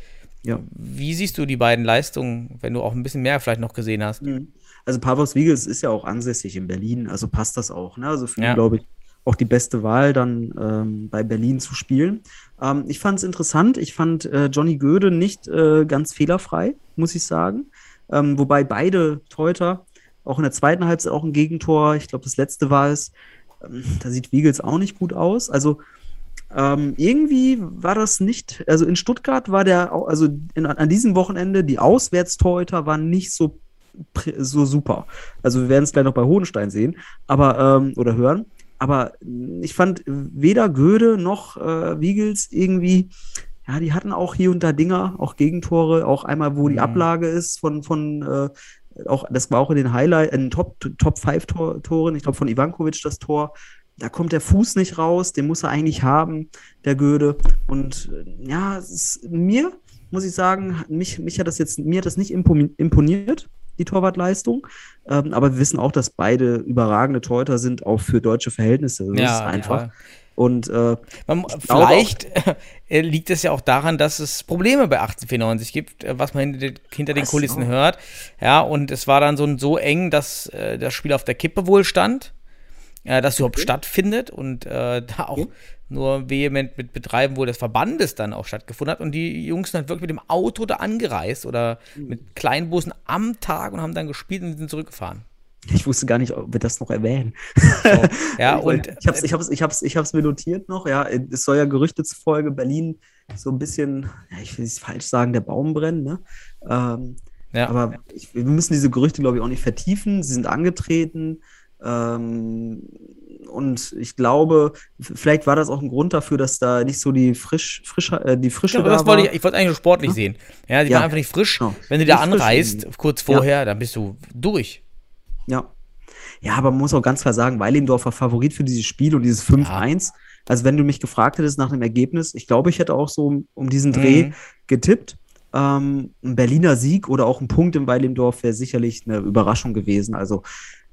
F: ja.
E: Wie siehst du die beiden Leistungen, wenn du auch ein bisschen mehr vielleicht noch gesehen hast?
F: Mhm. Also Pavlos Wiegels ist ja auch ansässig in Berlin, also passt das auch. Ne? Also für
E: Ja.
F: ihn, glaube ich, auch die beste Wahl, dann ähm, bei Berlin zu spielen. Ähm, ich fand es interessant. Ich fand äh, Johnny Göde nicht äh, ganz fehlerfrei, muss ich sagen. Ähm, wobei beide Teuter, auch in der zweiten Halbzeit auch ein Gegentor, ich glaube, das letzte war es, ähm, da sieht Wiegels auch nicht gut aus. Also ähm, irgendwie war das nicht, also in Stuttgart war der, also in, an diesem Wochenende, die Auswärtstorhüter waren nicht so, so super. Also wir werden es gleich noch bei Hohenstein sehen, aber, ähm, oder hören. Aber ich fand weder Göde noch äh, Wiegels irgendwie, ja, die hatten auch hier und da Dinger, auch Gegentore, auch einmal, wo die
E: Mhm.
F: Ablage ist von, von äh, auch, das war auch in den Highlight, in den Top, Top 5 Tor, Toren, ich glaube von Ivankovic das Tor. Da kommt der Fuß nicht raus, den muss er eigentlich haben, der Göde. Und äh, ja, es ist, mir, muss ich sagen, mich, mich hat das jetzt, mir hat das nicht imponi- imponiert, die Torwartleistung. Ähm, aber wir wissen auch, dass beide überragende Torhüter sind, auch für deutsche Verhältnisse. Das ist einfach.
E: total.
F: Und äh,
E: Man, vielleicht äh, liegt es ja auch daran, dass es Probleme bei 1894 gibt, äh, was man hinter, den- hinter den? Kulissen
F: Oh.
E: hört. Ja, und es war dann so, so eng, dass äh, das Spiel auf der Kippe wohl stand, äh, dass überhaupt
F: Okay.
E: stattfindet und äh, da auch
F: Okay.
E: nur vehement mit Betreiben wohl des Verbandes dann auch stattgefunden hat. Und die Jungs sind halt wirklich mit dem Auto da angereist oder
F: Mhm.
E: mit Kleinbussen am Tag und haben dann gespielt und sind zurückgefahren.
F: Ich wusste gar nicht, ob wir das noch erwähnen.
E: So, ja,
F: ich,
E: und
F: ich ich hab's, ich hab's, ich hab's mir notiert noch, ja. Es soll ja Gerüchte zufolge Berlin so ein bisschen, ja, ich will es falsch sagen, der Baum brennen, ne? Ähm,
E: ja,
F: aber ich, wir müssen diese Gerüchte, glaube ich, auch nicht vertiefen. Sie sind angetreten. Ähm, und ich glaube, vielleicht war das auch ein Grund dafür, dass da nicht so die frisch, frische, äh, die Frische
E: Ja, aber
F: da
E: das wollte
F: war.
E: ich, ich wollte eigentlich nur sportlich sehen. Ja, die
F: Ja.
E: waren einfach nicht frisch.
F: Genau.
E: Wenn du da
F: frisch
E: anreist, kurz
F: Ja.
E: vorher, dann bist du durch.
F: Ja. Ja, aber man muss auch ganz klar sagen, Weilendorf war Favorit für dieses Spiel und dieses 5-1. Also, wenn du mich gefragt hättest nach dem Ergebnis, ich glaube, ich hätte auch so um, um diesen Dreh
E: Mhm.
F: getippt. Ähm, ein Berliner Sieg oder auch ein Punkt im Weilendorf wäre sicherlich eine Überraschung gewesen. Also,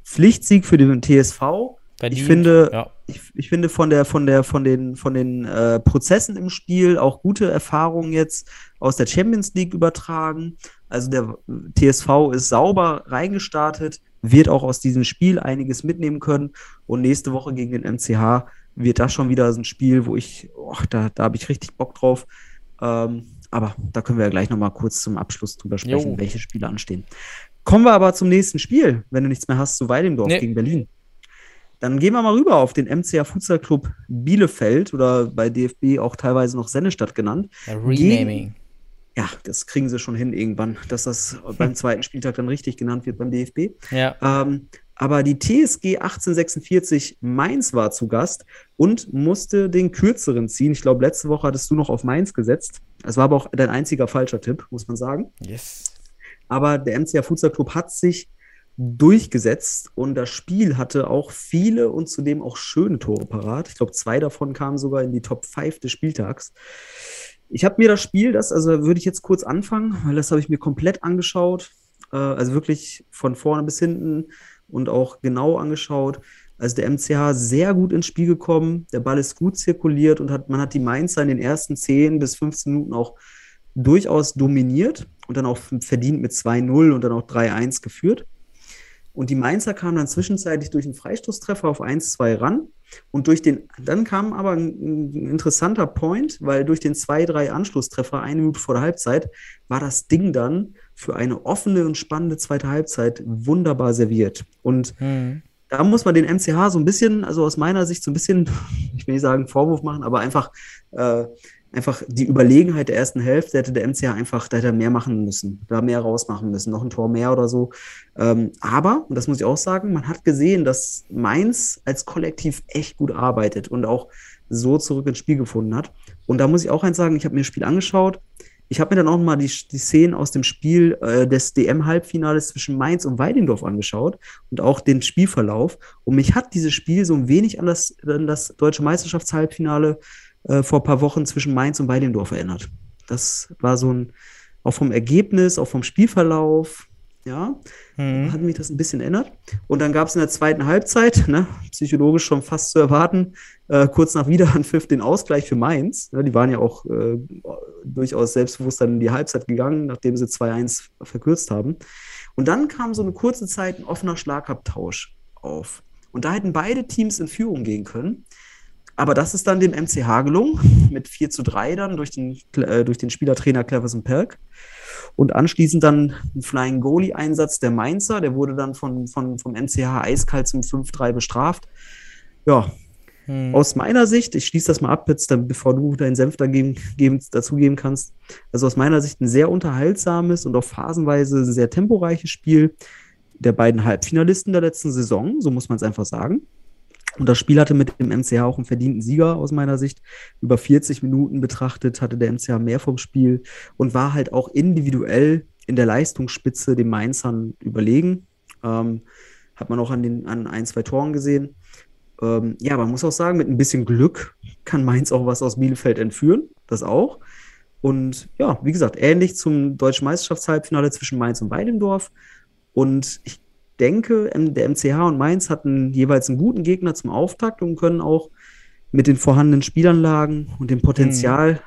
F: Pflichtsieg für den TSV.
E: Verdient.
F: Ich finde,
E: ja.
F: ich, ich finde von der von der von den von den äh, Prozessen im Spiel auch gute Erfahrungen jetzt aus der Champions League übertragen. Also der TSV ist sauber reingestartet, wird auch aus diesem Spiel einiges mitnehmen können und nächste Woche gegen den MCH wird das schon wieder so ein Spiel, wo ich, oh, da, da habe ich richtig Bock drauf. Ähm, aber da können wir ja gleich noch mal kurz zum Abschluss drüber sprechen,
E: Jo.
F: welche Spiele anstehen. Kommen wir aber zum nächsten Spiel, wenn du nichts mehr hast, zu Weidendorf
E: Nee.
F: gegen Berlin. Dann gehen wir mal rüber auf den MCA Futsal Club Bielefeld oder bei DFB auch teilweise noch Sennestadt genannt.
E: Ja, Renaming.
F: Ja, das kriegen sie schon hin irgendwann, dass das beim zweiten Spieltag dann richtig genannt wird beim DFB.
E: Ja.
F: Ähm, aber die TSG 1846 Mainz war zu Gast und musste den kürzeren ziehen. Ich glaube, letzte Woche hattest du noch auf Mainz gesetzt. Es war aber auch dein einziger falscher Tipp, muss man sagen.
E: Yes.
F: Aber der MCA Futsal Club hat sich durchgesetzt und das Spiel hatte auch viele und zudem auch schöne Tore parat. Ich glaube, zwei davon kamen sogar in die Top 5 des Spieltags. Ich habe mir das Spiel, das, also würde ich jetzt kurz anfangen, weil das habe ich mir komplett angeschaut. Äh, also wirklich von vorne bis hinten und auch genau angeschaut. Also der MCH sehr gut ins Spiel gekommen, der Ball ist gut zirkuliert und hat, man hat die Mainzer in den ersten 10 bis 15 Minuten auch durchaus dominiert und dann auch verdient mit 2-0 und dann auch 3-1 geführt. Und die Mainzer kamen dann zwischenzeitlich durch einen Freistoßtreffer auf 1-2 ran. Und durch den, dann kam aber ein, ein interessanter Point, weil durch den 2-3 Anschlusstreffer, eine Minute vor der Halbzeit, war das Ding dann für eine offene und spannende zweite Halbzeit wunderbar serviert. Und
E: Mhm.
F: da muss man den MCH so ein bisschen, also aus meiner Sicht so ein bisschen, ich will nicht sagen Vorwurf machen, aber einfach, äh, einfach die Überlegenheit der ersten Hälfte hätte der MCH einfach, da hätte er mehr machen müssen, da mehr rausmachen müssen, noch ein Tor mehr oder so. Ähm, aber, und das muss ich auch sagen, man hat gesehen, dass Mainz als Kollektiv echt gut arbeitet und auch so zurück ins Spiel gefunden hat. Und da muss ich auch eins sagen, ich habe mir das Spiel angeschaut. Ich habe mir dann auch mal die, die Szenen aus dem Spiel äh, des DM-Halbfinales zwischen Mainz und Weidendorf angeschaut und auch den Spielverlauf. Und mich hat dieses Spiel so ein wenig an das, an das deutsche Meisterschaftshalbfinale äh, vor ein paar Wochen zwischen Mainz und Weidendorf erinnert. Das war so ein, auch vom Ergebnis, auch vom Spielverlauf, ja,
E: Mhm.
F: hat mich das ein bisschen erinnert. Und dann gab es in der zweiten Halbzeit, ne, psychologisch schon fast zu erwarten, äh, kurz nach Wiederanpfiff den Ausgleich für Mainz. Ne, die waren ja auch äh, durchaus selbstbewusst dann in die Halbzeit gegangen, nachdem sie 2-1 verkürzt haben. Und dann kam so eine kurze Zeit ein offener Schlagabtausch auf. Und da hätten beide Teams in Führung gehen können. Aber das ist dann dem MCH gelungen, mit 4 zu 3 dann durch den, äh, durch den Spielertrainer Cleverson Perk. Und anschließend dann ein Flying Goalie-Einsatz der Mainzer, der wurde dann von, von, vom MCH eiskalt zum 5-3 bestraft. Ja,
E: Mhm.
F: aus meiner Sicht, ich schließe das mal ab jetzt, dann, bevor du deinen Senf dagegen, geben, dazugeben kannst. Also aus meiner Sicht ein sehr unterhaltsames und auch phasenweise sehr temporeiches Spiel der beiden Halbfinalisten der letzten Saison, so muss man es einfach sagen. Und das Spiel hatte mit dem MCH auch einen verdienten Sieger aus meiner Sicht. Über 40 Minuten betrachtet hatte der MCH mehr vom Spiel und war halt auch individuell in der Leistungsspitze den Mainzern überlegen. Ähm, hat man auch an, den, an ein, zwei Toren gesehen. Ähm, ja, man muss auch sagen, mit ein bisschen Glück kann Mainz auch was aus Bielefeld entführen. Das auch. Und ja, wie gesagt, ähnlich zum deutschen Meisterschaftshalbfinale zwischen Mainz und Weidendorf. Und ich denke, der MCH und Mainz hatten jeweils einen guten Gegner zum Auftakt und können auch mit den vorhandenen Spielanlagen und dem Potenzial,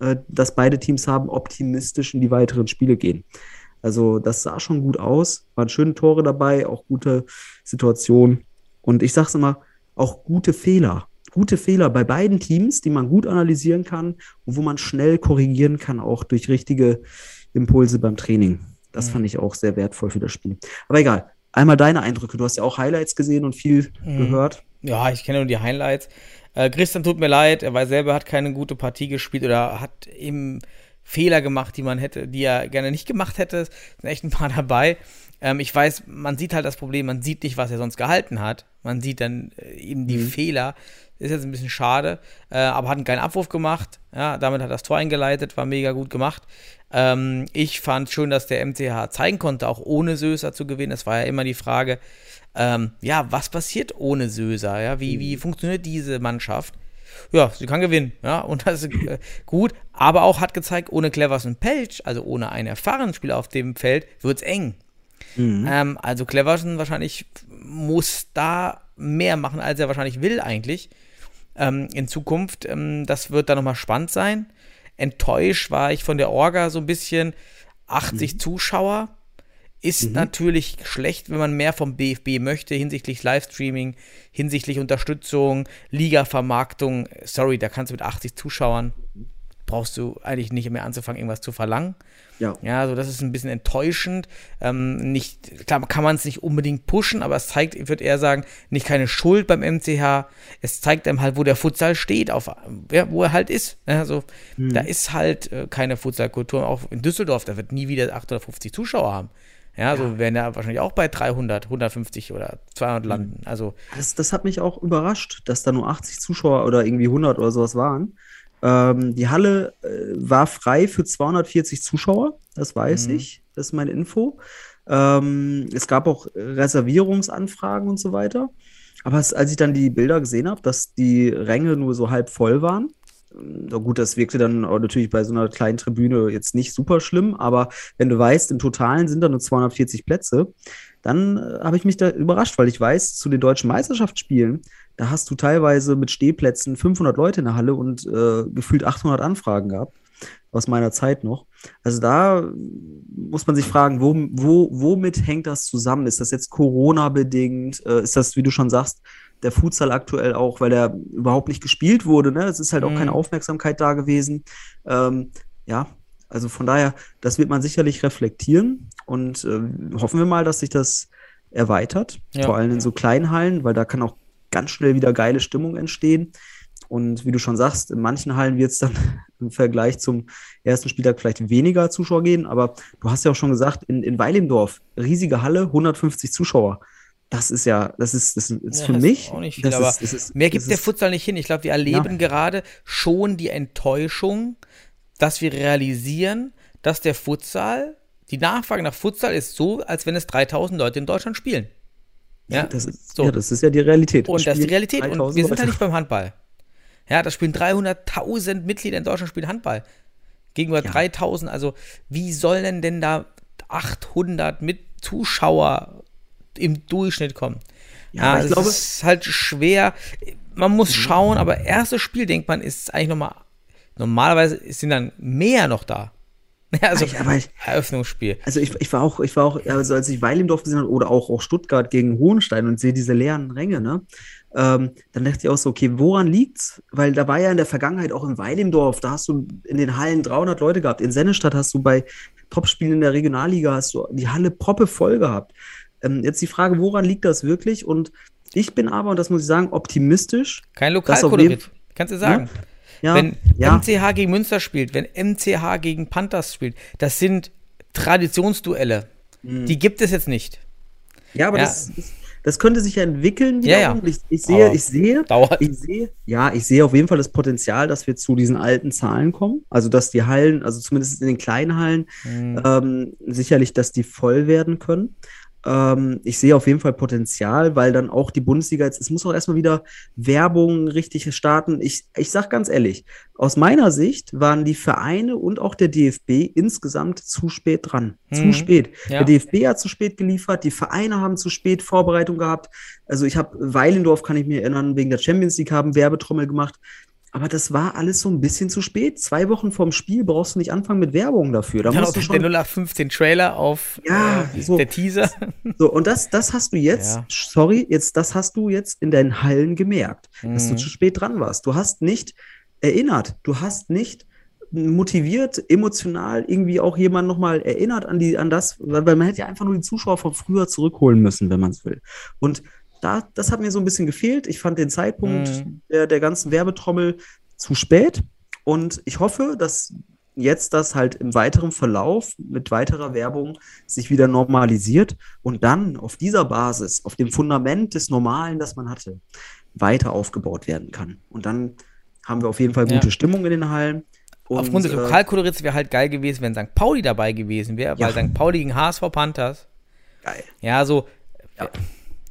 F: äh, das beide Teams haben, optimistisch in die weiteren Spiele gehen. Also das sah schon gut aus, waren schöne Tore dabei, auch gute Situationen. Und ich sage es immer, auch gute Fehler. Gute Fehler bei beiden Teams, die man gut analysieren kann und wo man schnell korrigieren kann, auch durch richtige Impulse beim Training. Das
E: Mhm.
F: fand ich auch sehr wertvoll für das Spiel. Aber egal, einmal deine Eindrücke. Du hast ja auch Highlights gesehen und viel
E: Mhm.
F: gehört.
E: Ja, ich kenne nur die Highlights. Äh, Christian tut mir leid, er weiß selber, hat keine gute Partie gespielt oder hat eben Fehler gemacht, die man hätte, die er gerne nicht gemacht hätte. Es sind echt ein paar dabei. Ähm, ich weiß, man sieht halt das Problem, man sieht nicht, was er sonst gehalten hat. Man sieht dann äh, eben die
F: Mhm.
E: Fehler. Ist jetzt ein bisschen schade, äh, aber hat einen geilen Abwurf gemacht. Ja, damit hat er das Tor eingeleitet, war mega gut gemacht. Ähm, ich fand schön, dass der MCH zeigen konnte, auch ohne Söser zu gewinnen. Es war ja immer die Frage, ähm, ja, was passiert ohne Söser? Ja, wie, wie funktioniert diese Mannschaft? Ja, sie kann gewinnen, ja, und das ist äh, gut, aber auch hat gezeigt, ohne Cleverson Pelch, also ohne einen erfahrenen Spieler auf dem Feld, wird's eng. Ähm, also Cleverson wahrscheinlich muss da mehr machen, als er wahrscheinlich will eigentlich ähm, in Zukunft. Ähm, das wird dann nochmal spannend sein. Enttäuscht war ich von der Orga so ein bisschen. 80 Zuschauer ist natürlich schlecht, wenn man mehr vom BFB möchte hinsichtlich Livestreaming, hinsichtlich Unterstützung, Liga-Vermarktung. Sorry, da kannst du mit 80 Zuschauern brauchst du eigentlich nicht mehr anzufangen, irgendwas zu verlangen.
F: Ja.
E: Ja, also das ist ein bisschen enttäuschend. Ähm, nicht, klar kann man es nicht unbedingt pushen, aber es zeigt, ich würde eher sagen, nicht keine Schuld beim MCH. Es zeigt einem halt, wo der Futsal steht, auf, ja, wo er halt ist. Ja, also da ist halt äh, keine Futsalkultur. Auch in Düsseldorf, da wird nie wieder 850 Zuschauer haben. Ja, so werden ja wahrscheinlich auch bei 300, 150 oder 200 landen. Also
F: Das, das hat mich auch überrascht, dass da nur 80 Zuschauer oder irgendwie 100 oder sowas waren. Ähm, die Halle äh, war frei für 240 Zuschauer, das weiß ich, das ist meine Info. Ähm, es gab auch Reservierungsanfragen und so weiter. Aber als ich dann die Bilder gesehen habe, dass die Ränge nur so halb voll waren, ähm, na gut, das wirkte dann natürlich bei so einer kleinen Tribüne jetzt nicht super schlimm, aber wenn du weißt, im Totalen sind da nur 240 Plätze, dann äh, habe ich mich da überrascht, weil ich weiß, zu den deutschen Meisterschaftsspielen, da hast du teilweise mit Stehplätzen 500 Leute in der Halle und äh, gefühlt 800 Anfragen gehabt, aus meiner Zeit noch. Also da muss man sich fragen, wo, wo, womit hängt das zusammen? Ist das jetzt Corona-bedingt? Äh, ist das, wie du schon sagst, der Futsal aktuell auch, weil er überhaupt nicht gespielt wurde? Ne? Es ist halt auch
E: Mhm.
F: keine Aufmerksamkeit da gewesen. Ähm, ja, also von daher, das wird man sicherlich reflektieren und äh, hoffen wir mal, dass sich das erweitert,
E: Ja.
F: vor allem in so kleinen Hallen, weil da kann auch ganz schnell wieder geile Stimmung entstehen. Und wie du schon sagst, in manchen Hallen wird es dann im Vergleich zum ersten Spieltag vielleicht weniger Zuschauer gehen, aber du hast ja auch schon gesagt, in, in Weilimdorf, riesige Halle, 150 Zuschauer. Das ist ja, das ist, das ist
E: Ja,
F: für
E: das
F: mich.
E: auch nicht viel, aber
F: ist, ist,
E: mehr gibt der Futsal nicht hin. Ich glaube, wir erleben gerade schon die Enttäuschung, dass wir realisieren, dass der Futsal, die Nachfrage nach Futsal ist so, als wenn es 3000 Leute in Deutschland spielen. Ja,
F: Das ist,
E: so.
F: ja, das ist ja die Realität.
E: Und das ist die Realität. Und
F: 3000
E: wir sind halt nicht beim Handball. Ja, da spielen 300.000 Mitglieder in Deutschland spielen Handball. Gegenüber
F: Ja.
E: 3000. Also, wie sollen denn da 800 mit Zuschauer im Durchschnitt kommen?
F: Ja,
E: Ja,
F: ich
E: es
F: glaube-
E: ist halt schwer. Man muss schauen, aber erstes Spiel, denkt man, ist eigentlich nochmal. Normalerweise sind dann mehr noch da. Ja, also
F: Ich- aber ich-
E: Eröffnungsspiel.
F: Also ich, ich war auch, ich war auch, also als ich Weilimdorf gesehen habe oder auch, auch Stuttgart gegen Hohenstein und sehe diese leeren Ränge, ne? Ähm, dann dachte ich auch so, okay, woran liegt's? Weil da war ja in der Vergangenheit auch in Weilimdorf, da hast du in den Hallen 300 Leute gehabt. In Sennestadt hast du bei Topspielen in der Regionalliga hast du die Halle proppe voll gehabt. Ähm, jetzt die Frage, woran liegt das wirklich? Und ich bin aber, und das muss ich sagen, optimistisch.
E: Kein Lokalkolorit. Kannst du sagen.
F: Ja,
E: wenn
F: ja.
E: MCH gegen Münster spielt, wenn MCH gegen Panthers spielt, das sind Traditionsduelle. Die gibt es jetzt nicht.
F: Ja, aber
E: Ja.
F: Das, das, könnte sich ja entwickeln.
E: Ja, ja.
F: wiederum. Ich, ich sehe,
E: Aber
F: ich sehe,
E: dauert.
F: ich sehe, ja, ich sehe auf jeden Fall das Potenzial, dass wir zu diesen alten Zahlen kommen. Also, dass die Hallen, also zumindest in den kleinen Hallen,
E: Mhm.
F: ähm, sicherlich, dass die voll werden können. Ähm, ich sehe auf jeden Fall Potenzial, weil dann auch die Bundesliga jetzt, es muss auch erstmal wieder Werbung richtig starten. Ich, ich sag ganz ehrlich, aus meiner Sicht waren die Vereine und auch der DFB insgesamt zu spät dran.
E: Mhm.
F: Zu spät.
E: Ja.
F: Der DFB hat zu spät geliefert, die Vereine haben zu spät Vorbereitung gehabt. Also ich habe Weilendorf, kann ich mir erinnern, wegen der Champions League haben Werbetrommel gemacht. Aber das war alles so ein bisschen zu spät. Zwei Wochen vorm Spiel brauchst du nicht anfangen mit Werbung dafür. Da
E: Dann
F: musst
E: auch
F: du
E: der
F: schon,
E: 0815 Trailer auf
F: Ja,
E: äh,
F: so.
E: der Teaser.
F: so, und das, das hast du jetzt,
E: Ja.
F: sorry, jetzt, das hast du jetzt in deinen Hallen gemerkt, dass du
E: Mhm.
F: zu spät dran warst. Du hast nicht erinnert, du hast nicht motiviert, emotional irgendwie auch jemand nochmal erinnert an die, an das, weil, weil man hätte ja einfach nur die Zuschauer von früher zurückholen müssen, wenn man es will. Und da, das hat mir so ein bisschen gefehlt. Ich fand den Zeitpunkt
E: Mhm.
F: der, der ganzen Werbetrommel zu spät. Und ich hoffe, dass jetzt das halt im weiteren Verlauf mit weiterer Werbung sich wieder normalisiert und dann auf dieser Basis, auf dem Fundament des Normalen, das man hatte, weiter aufgebaut werden kann. Und dann haben wir auf jeden Fall
E: Ja.
F: gute Stimmung in den Hallen. Und,
E: Aufgrund des
F: äh,
E: Lokalkolorits wäre halt geil gewesen, wenn St. Pauli dabei gewesen wäre,
F: Ja.
E: weil St. Pauli gegen HSV Panthers.
F: geil.
E: Ja, so.
F: Ja.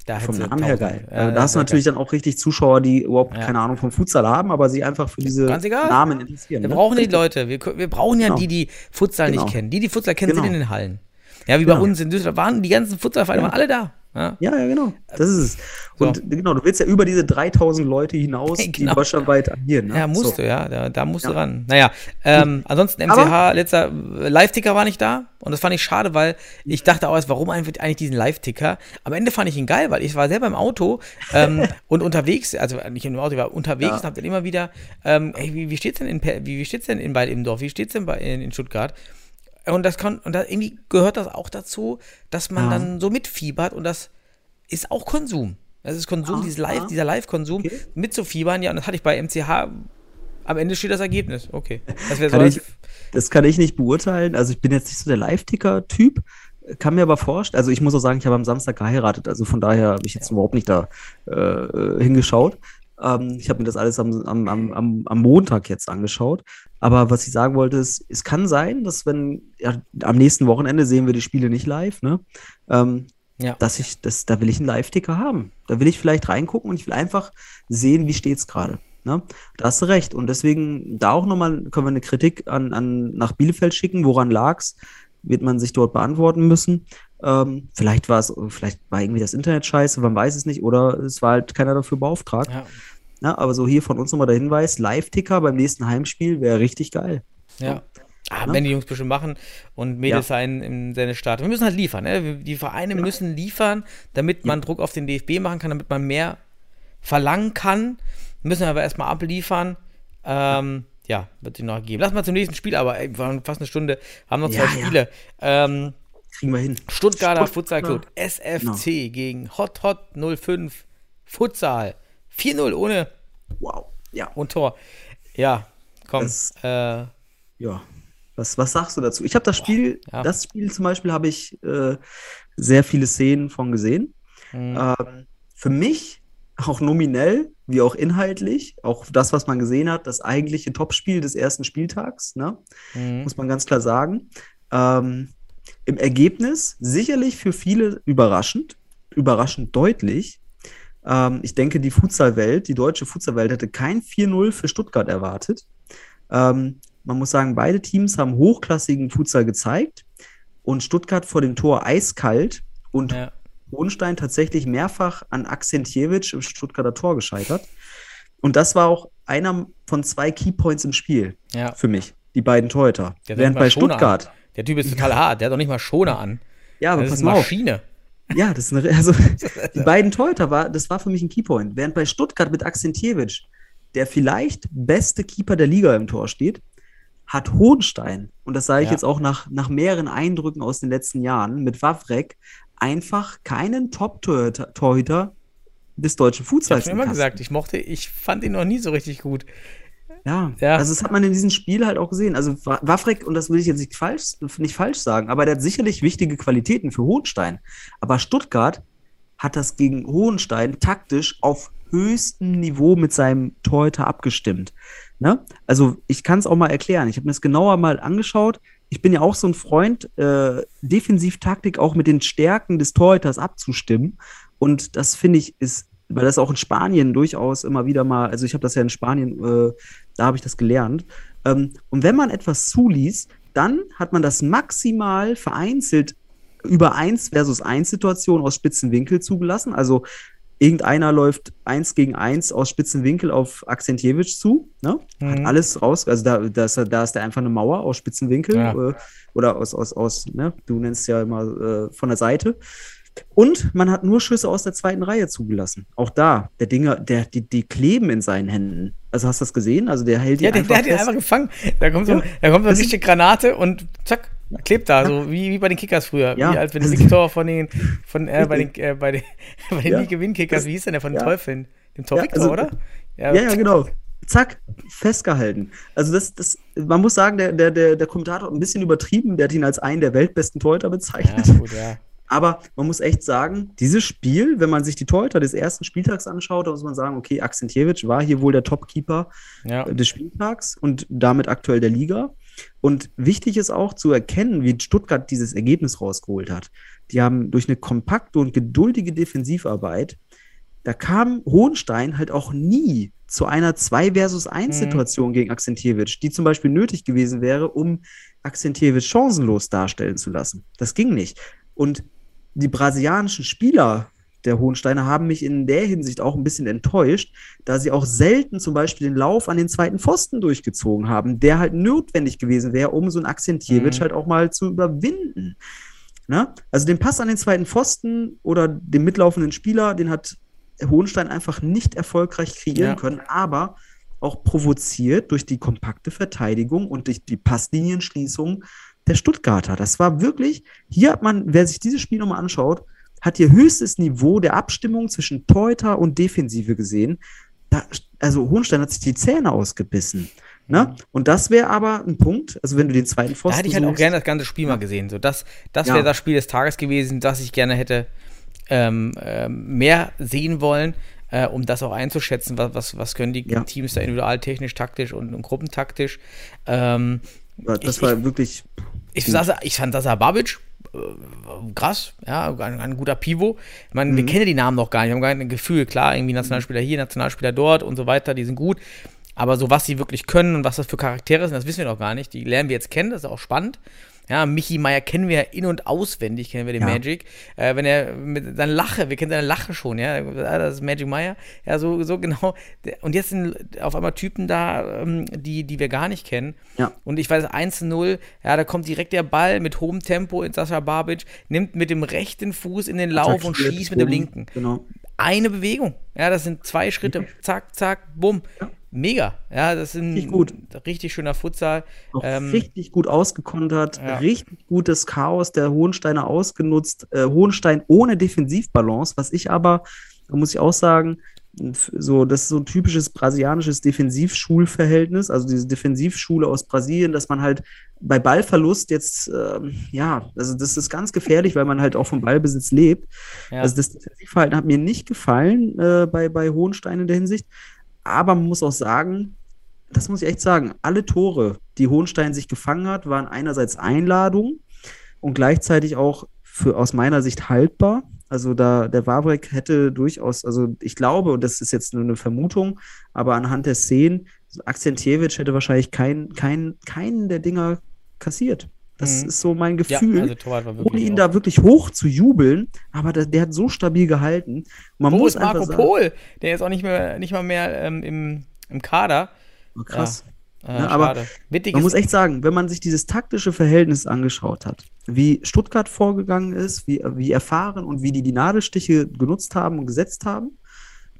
E: Da
F: Vom Namen her geil.
E: Ja,
F: da hast du natürlich
E: geil.
F: dann auch richtig Zuschauer, die überhaupt
E: Ja.
F: keine Ahnung vom Futsal haben, aber sich einfach für diese. Namen interessieren.
E: Wir
F: ne?
E: brauchen die. Leute. Wir, wir brauchen ja
F: Genau.
E: die, die Futsal
F: Genau.
E: nicht kennen. Die, die Futsal kennen, sind
F: Genau.
E: in den Hallen. Ja, wie bei
F: Genau.
E: uns in Düsseldorf waren die ganzen Futsalvereine waren alle da. Ja?
F: Ja, ja, genau. Das ist es.
E: So.
F: Und genau, du willst ja über diese 3000 Leute hinaus,
E: Hey,
F: die
E: genau.
F: deutschlandweit agieren. Ne?
E: Ja, musst
F: so.
E: du, ja. Da, da musst du
F: Ja.
E: ran. Naja, ähm, ansonsten
F: Aber-
E: MCH, letzter äh, Live-Ticker war nicht da. Und das fand ich schade, weil ich dachte auch erst, warum eigentlich diesen Live-Ticker? Am Ende fand ich ihn geil, weil ich war selber im Auto ähm, und unterwegs, also nicht im Auto, ich war unterwegs
F: Ja.
E: und hab dann immer wieder, ähm, ey, wie, wie steht's denn in wie, wie steht's denn in Bad Immendorf? Wie steht's denn bei, in, in Stuttgart? Und das kann, und da irgendwie gehört das auch dazu, dass man
F: Ja.
E: dann so mitfiebert und das ist auch Konsum. Das ist Konsum,
F: Ja,
E: dieses Live,
F: ja.
E: dieser Live-Konsum
F: Okay.
E: mitzufiebern, ja, und das hatte ich bei MCH. Am Ende steht das Ergebnis. Okay. Das
F: Kann
E: so.
F: ich, das kann ich nicht beurteilen. Also ich bin jetzt nicht so der Live-Ticker-Typ, kann mir aber vorstellen, also ich muss auch sagen, ich habe am Samstag geheiratet, also von daher habe ich jetzt überhaupt nicht da äh, hingeschaut. Ähm, ich habe mir das alles am, am, am, am, Montag jetzt angeschaut. Aber was ich sagen wollte, ist, es kann sein, dass wenn, ja, am nächsten Wochenende sehen wir die Spiele nicht live, ne? Ähm,
E: Ja.
F: dass ich, das, da will ich einen Live-Ticker haben. Da will ich vielleicht reingucken und ich will einfach sehen, wie steht's gerade. Ne? Da hast du recht. Und deswegen da auch nochmal können wir eine Kritik an, an nach Bielefeld schicken. Woran lag's? Wird man sich dort beantworten müssen. Ähm, vielleicht war es, vielleicht war irgendwie das Internet scheiße, man weiß es nicht, oder es war halt keiner dafür beauftragt.
E: Ja.
F: Na, aber so hier von uns nochmal der Hinweis: Live-Ticker beim nächsten Heimspiel wäre richtig geil.
E: ja. Ah,
F: Ne?
E: wenn die Jungs bestimmt machen und Mädels sein in seine Start. Wir müssen halt liefern. Ne? Die Vereine müssen liefern, damit man Druck auf den DFB machen kann, damit man mehr verlangen kann. Müssen wir aber erstmal abliefern. Ähm, ja, wird sich noch geben. Lass mal zum nächsten Spiel, aber ey, wir waren fast eine Stunde, haben noch zwei
F: Ja, ja.
E: Spiele. Ähm,
F: Kriegen wir hin.
E: Stuttgarter
F: Stutt-
E: Futsal Club, SFC gegen Hot Hot 05 Futsal. 4-0 ohne
F: Wow. Ja.
E: und Tor. Ja, komm.
F: Das-
E: äh,
F: Ja. Was, was sagst du dazu? Ich habe das Spiel,
E: ja.
F: das Spiel zum Beispiel habe ich äh, sehr viele Szenen von gesehen.
E: Mhm.
F: Ähm, für mich auch nominell wie auch inhaltlich, auch das, was man gesehen hat, das eigentliche Topspiel des ersten Spieltags, ne?
E: mhm.
F: muss man ganz klar sagen. Ähm, Im Ergebnis sicherlich für viele überraschend, überraschend deutlich. Ähm, ich denke, die Futsalwelt, die deutsche Futsalwelt hätte kein 4-0 für Stuttgart erwartet. Ähm, man muss sagen, beide Teams haben hochklassigen Futsal gezeigt und Stuttgart vor dem Tor eiskalt und
E: ja.
F: Hohenstein tatsächlich mehrfach an Akzentjewitsch im Stuttgarter Tor gescheitert. Und das war auch einer von zwei Keypoints im Spiel
E: ja.
F: für mich, die beiden Torhüter.
E: Hat
F: Während bei Stuttgart.
E: Der Typ ist total hart, der hat doch nicht mal Schoner an.
F: ja, aber
E: Das
F: pass
E: ist eine
F: mal auf.
E: Maschine.
F: Ja, das ist eine, also, die beiden Torhüter war, das war für mich ein Keypoint. Während bei Stuttgart mit Akzentjewitsch der vielleicht beste Keeper der Liga im Tor steht, hat Hohenstein, und das sage ich
E: Ja.
F: jetzt auch nach, nach mehreren Eindrücken aus den letzten Jahren, mit Wawrek einfach keinen Top-Torhüter des deutschen
E: Ich
F: Futsals.
E: hab's schon immer
F: im
E: gesagt, ich mochte, ich fand ihn noch nie so richtig gut.
F: Ja,
E: Ja.
F: also das hat man in diesem Spiel halt auch gesehen. Also Wa- Wawrek, und das will ich jetzt nicht falsch, nicht falsch sagen, aber der hat sicherlich wichtige Qualitäten für Hohenstein. Aber Stuttgart hat das gegen Hohenstein taktisch auf höchstem Niveau mit seinem Torhüter abgestimmt. Ne? Also ich kann es auch mal erklären. Ich habe mir das genauer mal angeschaut. Ich bin ja auch so ein Freund, äh, Defensivtaktik auch mit den Stärken des Torhüters abzustimmen. Und das finde ich ist, weil das auch in Spanien durchaus immer wieder mal, also ich habe das ja in Spanien, äh, da habe ich das gelernt. Ähm, und wenn man etwas zuließ, dann hat man das maximal vereinzelt über 1 versus 1 Situationen aus spitzen Winkel zugelassen. Also irgendeiner läuft 1 gegen 1 aus spitzen Winkel auf Akzentjewitsch zu. Ne? Hat
E: Mhm.
F: alles raus. Also da, da, ist, da ist da einfach eine Mauer aus spitzen Winkel.
E: Ja.
F: Äh, oder aus, aus, aus ne? du nennst ja immer äh, von der Seite. Und man hat nur Schüsse aus der zweiten Reihe zugelassen. Auch da, der Dinger, der, die, die kleben in seinen Händen. Also hast du das gesehen? Also der hält die
E: Ja, der, der hat ihn
F: fest.
E: einfach gefangen. Da kommt so,
F: Ja.
E: da kommt so eine richtige Granate und zack, klebt da, so wie, wie bei den Kickers früher.
F: Ja.
E: Wie als wenn Victor von den, von, äh, bei den, äh, bei den, bei den
F: Ja.
E: Gewinn-Kickers, wie hieß denn der von den
F: Ja.
E: Teufeln? Dem Tor
F: Ja,
E: Victor,
F: also-
E: oder?
F: Ja, ja, genau. Zack, festgehalten. Also das, das, man muss sagen, der, der, der, der Kommentator hat ein bisschen übertrieben, der hat ihn als einen der weltbesten Torhüter bezeichnet.
E: Ja, gut, ja.
F: Aber man muss echt sagen, dieses Spiel, wenn man sich die Torhüter des ersten Spieltags anschaut, da muss man sagen, okay, Akzentjewitsch war hier wohl der Top-Keeper
E: ja.
F: des Spieltags und damit aktuell der Liga. Und wichtig ist auch zu erkennen, wie Stuttgart dieses Ergebnis rausgeholt hat. Die haben durch eine kompakte und geduldige Defensivarbeit, da kam Hohenstein halt auch nie zu einer 2 versus 1
E: Mhm.
F: Situation gegen Akzentjewitsch, die zum Beispiel nötig gewesen wäre, um Akzentjewitsch chancenlos darstellen zu lassen. Das ging nicht. Und die brasilianischen Spieler der Hohensteiner haben mich in der Hinsicht auch ein bisschen enttäuscht, da sie auch selten zum Beispiel den Lauf an den zweiten Pfosten durchgezogen haben, der halt notwendig gewesen wäre, um so einen Akzentjewitsch
E: Mhm.
F: halt auch mal zu überwinden. Ne? Also den Pass an den zweiten Pfosten oder den mitlaufenden Spieler, den hat Hohenstein einfach nicht erfolgreich kreieren
E: Ja.
F: können, aber auch provoziert durch die kompakte Verteidigung und durch die Passlinienschließung der Stuttgarter. Das war wirklich, hier hat man, wer sich dieses Spiel nochmal anschaut, hat hier höchstes Niveau der Abstimmung zwischen Torhüter und Defensive gesehen. Da, also Hohenstein hat sich die Zähne ausgebissen. Ne? Und das wäre aber ein Punkt, also wenn du den zweiten Pfosten
E: Da hätte ich halt auch gerne das ganze Spiel mal gesehen. So, das das
F: Ja.
E: wäre das Spiel des Tages gewesen, das ich gerne hätte ähm, ähm, mehr sehen wollen, äh, um das auch einzuschätzen, was, was, was können die
F: Ja.
E: Teams da individual, technisch, taktisch und, und gruppentaktisch. Ähm,
F: das
E: ich-
F: war wirklich
E: ich, saß, ich fand Sasa Babic äh, krass, ja, ein, ein guter Pivo. Ich meine,
F: Mhm.
E: wir kennen ja die Namen noch gar nicht, wir haben gar kein Gefühl. Klar, irgendwie Nationalspieler hier, Nationalspieler dort und so weiter, die sind gut. Aber so, was sie wirklich können und was das für Charaktere sind, das wissen wir noch gar nicht. Die lernen wir jetzt kennen, das ist auch spannend. Ja, Michi Meier kennen wir ja in- und auswendig, kennen wir den
F: Ja.
E: Magic. Äh, wenn er mit seiner Lache, wir kennen seine Lache schon, ja, das ist Magic Meier. Ja, so, so genau. Und jetzt sind auf einmal Typen da, ähm, die, die wir gar nicht kennen.
F: Ja.
E: Und ich weiß, 1-0, ja, da kommt direkt der Ball mit hohem Tempo in Sascha Babic, nimmt mit dem rechten Fuß in den Lauf und schießt mit dem linken.
F: Genau.
E: Eine Bewegung. Ja, das sind zwei Schritte. Zack, zack, bumm. Mega. Ja, das sind
F: Richtig gut.
E: richtig schöner Futsal. Ähm,
F: richtig gut ausgekontert,
E: ja.
F: richtig gutes Chaos der Hohensteiner ausgenutzt. Äh, Hohenstein ohne Defensivbalance, was ich aber, da muss ich auch sagen, so, das ist so ein typisches brasilianisches Defensivschulverhältnis, also diese Defensivschule aus Brasilien, dass man halt bei Ballverlust jetzt, ähm, ja, also das ist ganz gefährlich, weil man halt auch vom Ballbesitz lebt.
E: Ja.
F: Also das Defensivverhalten hat mir nicht gefallen äh, bei, bei Hohenstein in der Hinsicht. Aber man muss auch sagen, das muss ich echt sagen, alle Tore, die Hohenstein sich gefangen hat, waren einerseits Einladungen und gleichzeitig auch für aus meiner Sicht haltbar. Also da der Warbrek hätte durchaus, also ich glaube, und das ist jetzt nur eine Vermutung, aber anhand der Szenen, Akzentjewitsch hätte wahrscheinlich kein, kein, keinen der Dinger kassiert. Das
E: Mhm.
F: ist so mein
E: ja,
F: Gefühl
E: also war wirklich
F: ohne ihn
E: auch-
F: da wirklich hoch zu jubeln, aber der, der hat so stabil gehalten. Man
E: Wo
F: muss
E: ist Marco
F: sagen,
E: Pohl? Der ist auch nicht mehr, nicht mal mehr ähm, im, im Kader.
F: Oh, krass.
E: Äh,
F: Ja, aber.
E: Wittiges,
F: Man muss echt sagen, wenn man sich dieses taktische Verhältnis angeschaut hat, wie Stuttgart vorgegangen ist, wie, wie erfahren und wie die die Nadelstiche genutzt haben und gesetzt haben,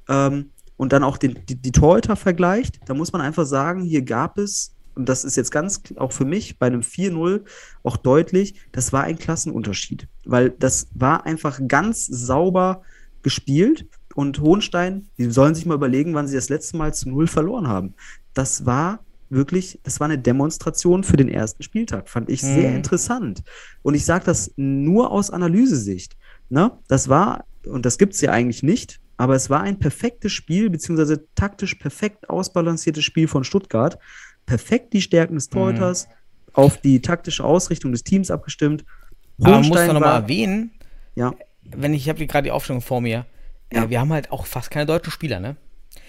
F: ähm, und dann auch den, die, die Torhüter vergleicht, da muss man einfach sagen, hier gab es, und das ist jetzt ganz auch für mich bei einem 4-0 auch deutlich, das war ein Klassenunterschied, weil das war einfach ganz sauber gespielt und Hohenstein, die sollen sich mal überlegen, wann sie das letzte Mal zu Null verloren haben. Das war wirklich, das war eine Demonstration für den ersten Spieltag. Fand ich sehr
E: Mhm.
F: interessant. Und ich sage das nur aus Analysesicht. Ne? Das war, und das gibt es ja eigentlich nicht, aber es war ein perfektes Spiel, beziehungsweise taktisch perfekt ausbalanciertes Spiel von Stuttgart. Perfekt die Stärken des Torhüters, auf die taktische Ausrichtung des Teams abgestimmt.
E: aber man muss doch nochmal erwähnen,
F: Ja,
E: wenn ich, ich habe gerade die Aufstellung vor mir,
F: Ja.
E: äh, wir haben halt auch fast keine deutschen Spieler, ne?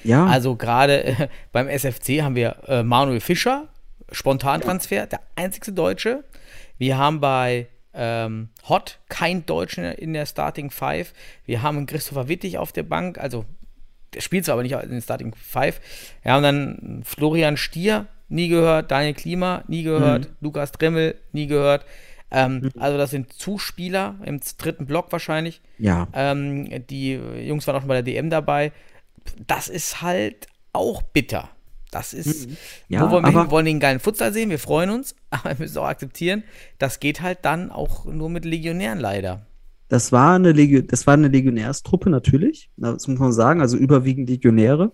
F: ja,
E: Also gerade äh, beim SFC haben wir äh, Manuel Fischer, Spontantransfer, der einzigste Deutsche. Wir haben bei ähm, Hot kein Deutschen in der Starting Five. Wir haben Christopher Wittig auf der Bank, also der spielt zwar aber nicht in den Starting Five. Wir haben dann Florian Stier, nie gehört, Daniel Klima, nie gehört, Lukas Dremmel, nie gehört. Ähm, Also das sind Zuspieler im dritten Block wahrscheinlich.
F: ja.
E: Ähm, die Jungs waren auch schon bei der DM dabei. Das ist halt auch bitter. Das ist,
F: Ja,
E: wo wollen wir
F: aber-
E: hin? Wollen den geilen Futsal sehen, wir freuen uns, aber wir müssen auch akzeptieren, das geht halt dann auch nur mit Legionären leider.
F: Das war eine, Legio das war eine Legionärstruppe natürlich, das muss man sagen, also überwiegend Legionäre.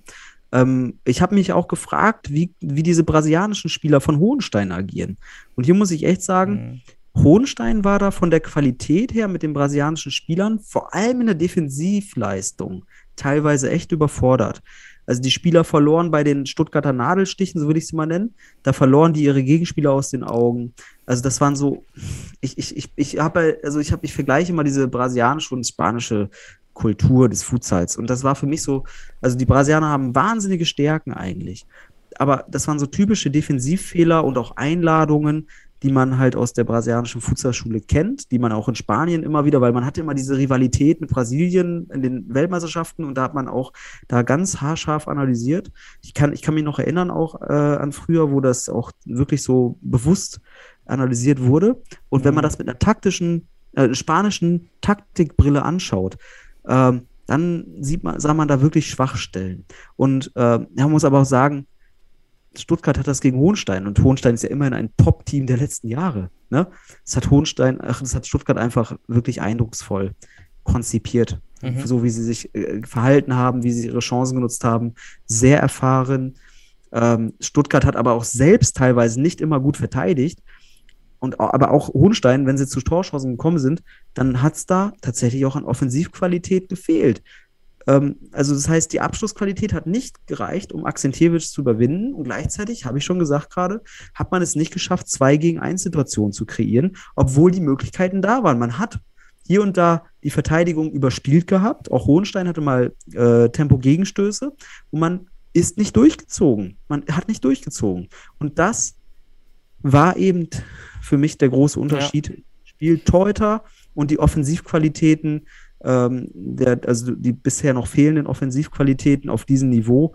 F: Ähm, ich habe mich auch gefragt, wie, wie diese brasilianischen Spieler von Hohenstein agieren. Und hier muss ich echt sagen, Hohenstein war da von der Qualität her mit den brasilianischen Spielern, vor allem in der Defensivleistung, teilweise echt überfordert. Also die Spieler verloren bei den Stuttgarter Nadelstichen, so würde ich sie mal nennen. Da verloren die ihre Gegenspieler aus den Augen. Also das waren so, ich, ich, ich, ich habe, also ich habe, ich vergleiche immer diese brasilianische und spanische Kultur des Futsals. Und das war für mich so, also die Brasilianer haben wahnsinnige Stärken eigentlich. Aber das waren so typische Defensivfehler und auch Einladungen, die man halt aus der brasilianischen Futsalschule kennt, die man auch in Spanien immer wieder, weil man hatte immer diese Rivalität mit Brasilien in den Weltmeisterschaften und da hat man auch da ganz haarscharf analysiert. Ich kann, ich kann mich noch erinnern auch äh, an früher, wo das auch wirklich so bewusst analysiert wurde. Und wenn man das mit einer taktischen, äh, spanischen Taktikbrille anschaut, ähm, dann sieht man, sah man da wirklich Schwachstellen. Und äh, man muss aber auch sagen, Stuttgart hat das gegen Hohenstein und Hohenstein ist ja immerhin ein Top-Team der letzten Jahre. Ne? Das hat Hohenstein, ach, das hat Stuttgart einfach wirklich eindrucksvoll konzipiert.
E: Mhm.
F: So wie sie sich äh, verhalten haben, wie sie ihre Chancen genutzt haben. Sehr erfahren. Ähm, Stuttgart hat aber auch selbst teilweise nicht immer gut verteidigt. Und, aber auch Hohenstein, wenn sie zu Torchancen gekommen sind, dann hat es da tatsächlich auch an Offensivqualität gefehlt. Ähm, also das heißt, die Abschlussqualität hat nicht gereicht, um Akzentjewitsch zu überwinden. Und gleichzeitig, habe ich schon gesagt gerade, hat man es nicht geschafft, zwei gegen eins Situationen zu kreieren, obwohl die Möglichkeiten da waren. Man hat hier und da die Verteidigung überspielt gehabt. Auch Hohenstein hatte mal äh, Tempo-Gegenstöße und man ist nicht durchgezogen. Man hat nicht durchgezogen. Und das war eben für mich der große Unterschied. Spielt Teuter und die Offensivqualitäten, ähm, der, also die bisher noch fehlenden Offensivqualitäten auf diesem Niveau.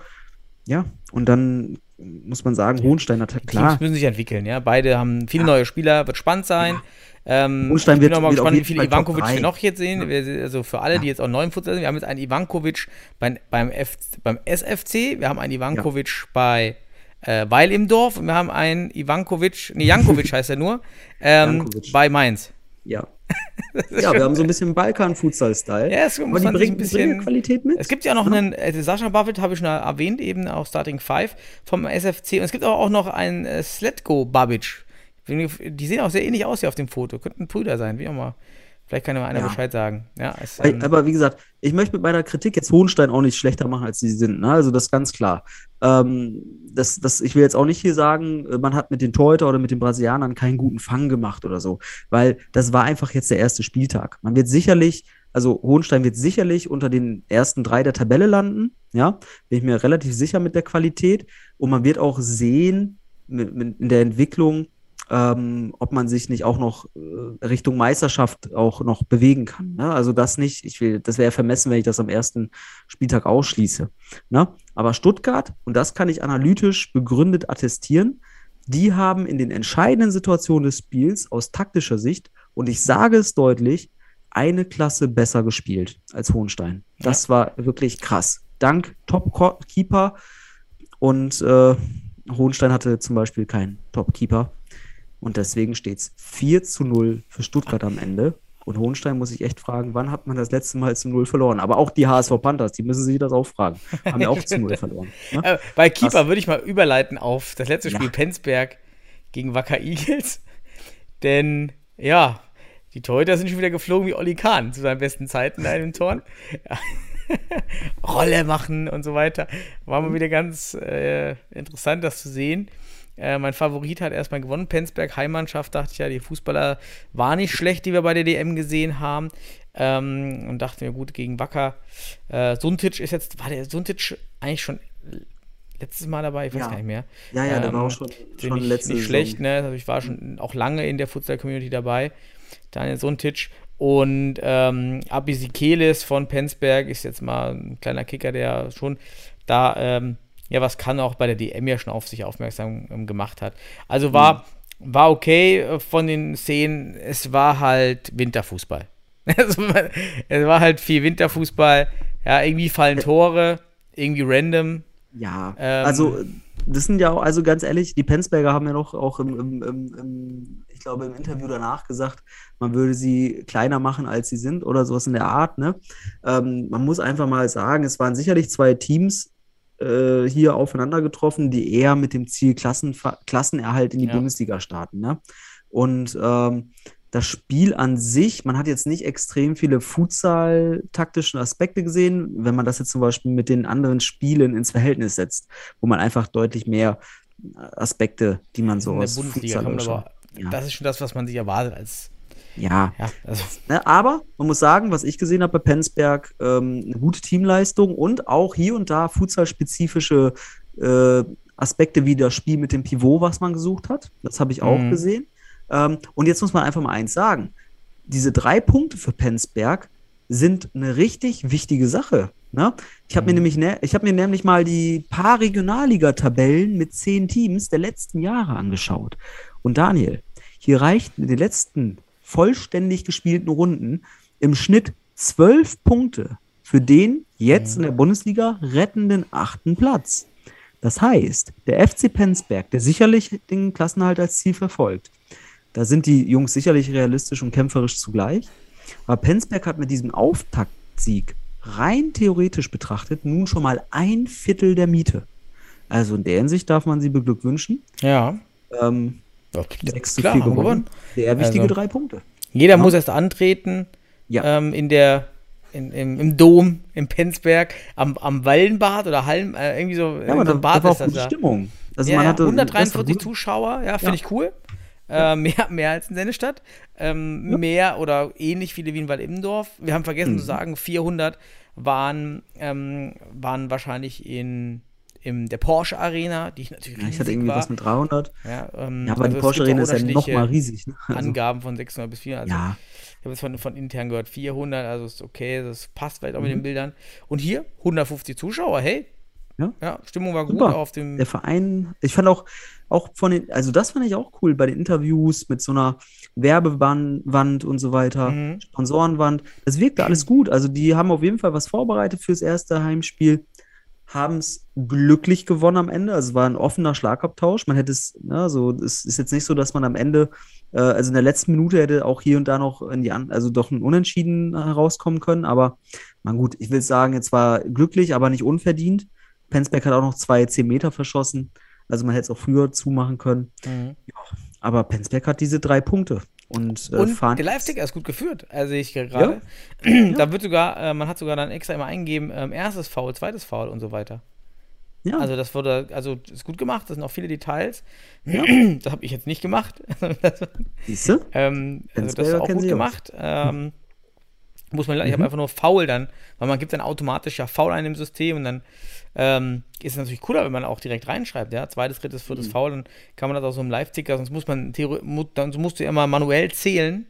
F: Ja, und dann muss man sagen, Hohenstein hat
E: Die
F: klar.
E: Teams müssen sich entwickeln, ja. Beide haben viele neue Spieler, wird spannend sein. Ähm,
F: Hohenstein
E: ich bin
F: wird-
E: auch mal
F: wird auf
E: gespannt, wie viele Ivankovic wir noch jetzt sehen. Wir, also für alle, die jetzt auch neu im Futsal sind, wir haben jetzt einen Ivankovic beim, beim, F, beim SFC, wir haben einen Ivankovic bei äh, Weil im Dorf und wir haben einen Ivankovic, nee, Jankovic heißt er nur, ähm,
F: Jankovic.
E: bei Mainz.
F: Ja. ja, wir haben so ein bisschen Balkan-Futsal-Style.
E: Ja, es
F: aber die bringen,
E: bisschen-
F: Qualität mit.
E: Es gibt ja noch einen, äh, Sascha Buffett habe ich schon erwähnt, eben auch Starting Five vom SFC. Und es gibt aber auch noch einen äh, Sletko Babic. Die sehen auch sehr ähnlich aus hier auf dem Foto. Könnten Brüder sein, wie auch mal. Vielleicht kann ja mal einer
F: Ja.
E: Bescheid sagen. Ja, es, ähm,
F: Aber wie gesagt, ich möchte mit meiner Kritik jetzt Hohenstein auch nicht schlechter machen, als sie sind. Ne? Also das ist ganz klar. Ähm, das, das, ich will jetzt auch nicht hier sagen, äh, man hat mit den Torhüter oder mit den Brasilianern keinen guten Fang gemacht oder so, weil das war einfach jetzt der erste Spieltag. Man wird sicherlich, also Hohenstein wird sicherlich unter den ersten drei der Tabelle landen. Ja, bin ich mir relativ sicher mit der Qualität. Und man wird auch sehen mit, mit, in der Entwicklung, ähm, ob man sich nicht auch noch äh, Richtung Meisterschaft auch noch bewegen kann. Ne? Also das nicht, ich will, das wäre vermessen, wenn ich das am ersten Spieltag ausschließe. Ne? Aber Stuttgart, und das kann ich analytisch begründet attestieren, die haben in den entscheidenden Situationen des Spiels aus taktischer Sicht, und ich sage es deutlich, eine Klasse besser gespielt als Hohenstein. Das war wirklich krass. Dank Top-Keeper und äh, Hohenstein hatte zum Beispiel keinen Top-Keeper. Und deswegen steht es 4 zu 0 für Stuttgart am Ende. Und Hohenstein muss ich echt fragen, wann hat man das letzte Mal zu 0 verloren? Aber auch die HSV Panthers, die müssen sich das auch fragen. Haben ja auch zu 0 verloren. Ne?
E: bei Keeper würde ich mal überleiten auf das letzte Spiel
F: Ja.
E: Penzberg gegen Wacker Eagles. Denn, ja, die Torhüter sind schon wieder geflogen wie Olli Kahn zu seinen besten Zeiten in Toren. Ja. Rolle machen und so weiter. War mal wieder ganz äh, interessant, das zu sehen. Äh, mein Favorit hat erstmal gewonnen. Penzberg, Heimmannschaft, dachte ich ja, die Fußballer waren nicht schlecht, die wir bei der DM gesehen haben. Ähm, und dachte mir, gut, gegen Wacker. Äh, Suntic ist jetzt, war der Suntic eigentlich schon letztes Mal dabei? Ich weiß
F: Ja.
E: gar nicht mehr.
F: Ja, ja, der
E: Ähm,
F: war auch schon,
E: Bin
F: schon
E: nicht,
F: letzte
E: nicht schlecht, ne? Also ich war schon auch lange in der Futsal-Community dabei. Daniel Suntic und ähm, Abisikeles von Penzberg ist jetzt mal ein kleiner Kicker, der schon da ähm, ja was kann, auch bei der DM ja schon auf sich aufmerksam ähm, gemacht hat. Also war, war okay äh, von den Szenen, es war halt Winterfußball. es, war, es war halt viel Winterfußball, ja, irgendwie fallen Tore, irgendwie random.
F: Ja,
E: Ähm,
F: also das sind ja auch, also ganz ehrlich, die Penzberger haben ja noch auch im, im, im, im, ich glaube, im Interview danach gesagt, man würde sie kleiner machen, als sie sind oder sowas in der Art, ne? Ähm, man muss einfach mal sagen, es waren sicherlich zwei Teams äh, hier aufeinander getroffen, die eher mit dem Ziel Klassenfa Klassenerhalt in die
E: Ja.
F: Bundesliga starten, ne? Und ähm, das Spiel an sich, man hat jetzt nicht extrem viele Futsal-taktischen Aspekte gesehen, wenn man das jetzt zum Beispiel mit den anderen Spielen ins Verhältnis setzt, wo man einfach deutlich mehr äh, Aspekte, die man so
E: in der
F: aus
E: Bundesliga kann man
F: schaut.
E: aber,
F: Ja.
E: das ist schon das, was man sich erwartet als,
F: Ja,
E: ja, also
F: Ne, aber man muss sagen, was ich gesehen habe bei Penzberg, ähm, eine gute Teamleistung und auch hier und da futsalspezifische äh, Aspekte wie das Spiel mit dem Pivot, was man gesucht hat. Das habe ich auch
E: Mhm.
F: gesehen. Ähm, und jetzt muss man einfach mal eins sagen. Diese drei Punkte für Penzberg sind eine richtig wichtige Sache. Ne? Ich habe mir nämlich, ne, ich habe mir nämlich mal die paar Regionalliga-Tabellen mit zehn Teams der letzten Jahre angeschaut. Und Daniel, hier reichten in den letzten vollständig gespielten Runden im Schnitt zwölf Punkte für den jetzt in der Bundesliga rettenden achten Platz. Das heißt, der FC Penzberg, der sicherlich den Klassenhalt als Ziel verfolgt, da sind die Jungs sicherlich realistisch und kämpferisch zugleich. Aber Penzberg hat mit diesem Auftaktsieg rein theoretisch betrachtet nun schon mal ein Viertel der Miete. Also in der Hinsicht darf man sie beglückwünschen.
E: Ja.
F: Ähm,
E: Ja,
F: 6 zu
E: klar,
F: 4
E: haben wir
F: gewonnen. Sehr wichtige
E: Also-
F: drei Punkte.
E: Jeder
F: Ja.
E: muss erst antreten
F: Ja.
E: ähm, in der, in, im, im Dom, im Penzberg, am, am Wallenbad oder Hallen, äh, irgendwie so,
F: Ja, aber da,
E: Bad
F: da war auch
E: ist das
F: gute
E: ja.
F: Stimmung. Also
E: ja,
F: man
E: ja,
F: hatte das war
E: 143
F: gut.
E: Zuschauer, ja, finde
F: Ja.
E: ich cool. Äh, mehr, mehr als in Sennestadt. Ähm, Mehr oder ähnlich viele wie in Wald-Immendorf. Wir haben vergessen
F: Mhm.
E: zu sagen, 400 waren, ähm, waren wahrscheinlich in, in der Porsche Arena, die ich natürlich
F: Ja, ich hatte irgendwie
E: war.
F: was mit 300.
E: Ja, ähm,
F: Ja, aber
E: also
F: die Porsche Arena ist ja
E: unterschiedliche
F: noch mal riesig. Ne? Also,
E: Angaben von 600 bis 400. Also
F: ja,
E: ich habe jetzt von, von intern gehört 400, also ist okay, das passt vielleicht auch mit
F: Mhm.
E: den Bildern. Und hier 150 Zuschauer, hey.
F: Ja.
E: Stimmung war gut
F: Super.
E: auf dem.
F: der Verein, ich fand auch, auch von den, also das fand ich auch cool bei den Interviews mit so einer Werbewand und so weiter,
E: Mhm.
F: Sponsorenwand. Das wirkte alles gut. Also die haben auf jeden Fall was vorbereitet fürs erste Heimspiel, haben es glücklich gewonnen am Ende. Also es war ein offener Schlagabtausch. Man hätte es, ne, so, es ist jetzt nicht so, dass man am Ende, äh, also in der letzten Minute hätte auch hier und da noch in die, an, also doch ein Unentschieden herauskommen können. Aber man gut, ich will sagen, jetzt war glücklich, aber nicht unverdient. Penzberg hat auch noch zwei 10 Meter verschossen. Also man hätte es auch früher zumachen können.
E: Mhm.
F: Aber Penzberg hat diese drei Punkte. Und, äh,
E: Und
F: fahren
E: der Live-Ticker ist gut geführt. Also ich gerade. Da wird sogar, äh, man hat sogar dann extra immer eingegeben, ähm, erstes Foul, zweites Foul und so weiter.
F: Ja,
E: Also das wurde, also ist gut gemacht, das sind auch viele Details.
F: Ja.
E: Das habe ich jetzt nicht gemacht.
F: siehst du?
E: ähm, also das ist auch gut gemacht. Ähm, muss man, ich habe
F: Mhm.
E: einfach nur Foul dann, weil man gibt dann automatisch ja Foul ein im System und dann ähm, ist es natürlich cooler, wenn man auch direkt reinschreibt, ja, zweites, drittes,
F: Mhm.
E: viertes Foul, dann kann man das auch so im Live-Ticker, sonst muss man, dann musst du ja immer manuell zählen,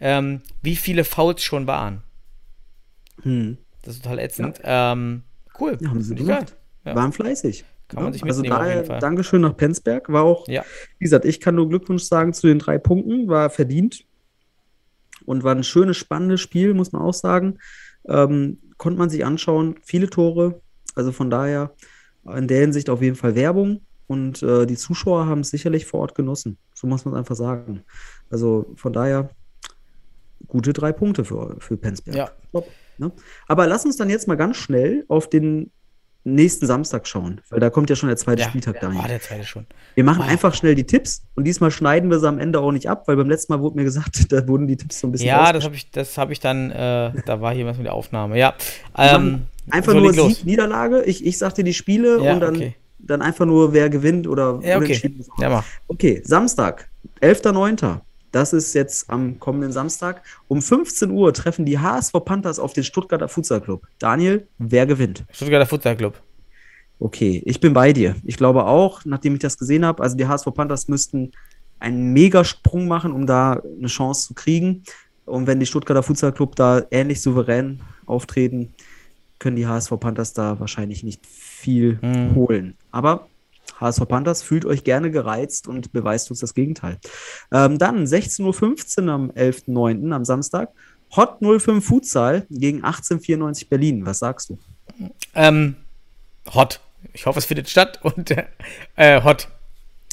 E: ähm, wie viele Fouls schon waren.
F: Hm.
E: Das ist total ätzend. Ähm, cool.
F: Ja, haben sie gemacht.
E: Ja.
F: Waren fleißig.
E: Kann man sich
F: also
E: mitnehmen auf
F: daher. Dankeschön nach Penzberg. War auch,
E: Ja.
F: wie gesagt, ich kann nur Glückwunsch sagen zu den drei Punkten. War verdient. Und war ein schönes, spannendes Spiel, muss man auch sagen. Ähm, konnte man sich anschauen. Viele Tore. Also von daher in der Hinsicht auf jeden Fall Werbung. Und äh, die Zuschauer haben es sicherlich vor Ort genossen. So muss man einfach sagen. Also von daher gute drei Punkte für, für Penzberg.
E: Ja.
F: Top, ne? Aber lass uns dann jetzt mal ganz schnell auf den nächsten Samstag schauen, weil da kommt ja schon der zweite
E: Ja.
F: Spieltag dahin.
E: Ah, der zweite schon.
F: Wir machen
E: Oh.
F: einfach schnell die Tipps und diesmal schneiden wir sie am Ende auch nicht ab, weil beim letzten Mal wurde mir gesagt, da wurden die Tipps so ein bisschen
E: Ja, das habe ich, das habe ich dann, äh, da war hier was mit der Aufnahme. Ja. Ähm,
F: Einfach
E: so,
F: nur
E: los.
F: Sieg, Niederlage. Ich, ich sagte die Spiele
E: Ja,
F: und dann,
E: okay.
F: dann einfach nur, wer gewinnt oder
E: Ja, okay. Ja, mach.
F: Okay, Samstag, 11.09. Das ist jetzt am kommenden Samstag. Um 15 Uhr treffen die HSV Panthers auf den Stuttgarter Futsal Club. Daniel, wer gewinnt?
E: Stuttgarter Futsal Club.
F: Okay, ich bin bei dir. Ich glaube auch, nachdem ich das gesehen habe, also die HSV Panthers müssten einen Megasprung machen, um da eine Chance zu kriegen. Und wenn die Stuttgarter Futsal Club da ähnlich souverän auftreten, können die HSV Panthers da wahrscheinlich nicht viel
E: Hm.
F: holen. Aber HSV Panthers fühlt euch gerne gereizt und beweist uns das Gegenteil. Ähm, dann 16.15 Uhr am 11.09. am Samstag. Hot 05 Futsal gegen 1894 Berlin. Was sagst du?
E: Ähm, hot. Ich hoffe, es findet statt und äh, äh, hot.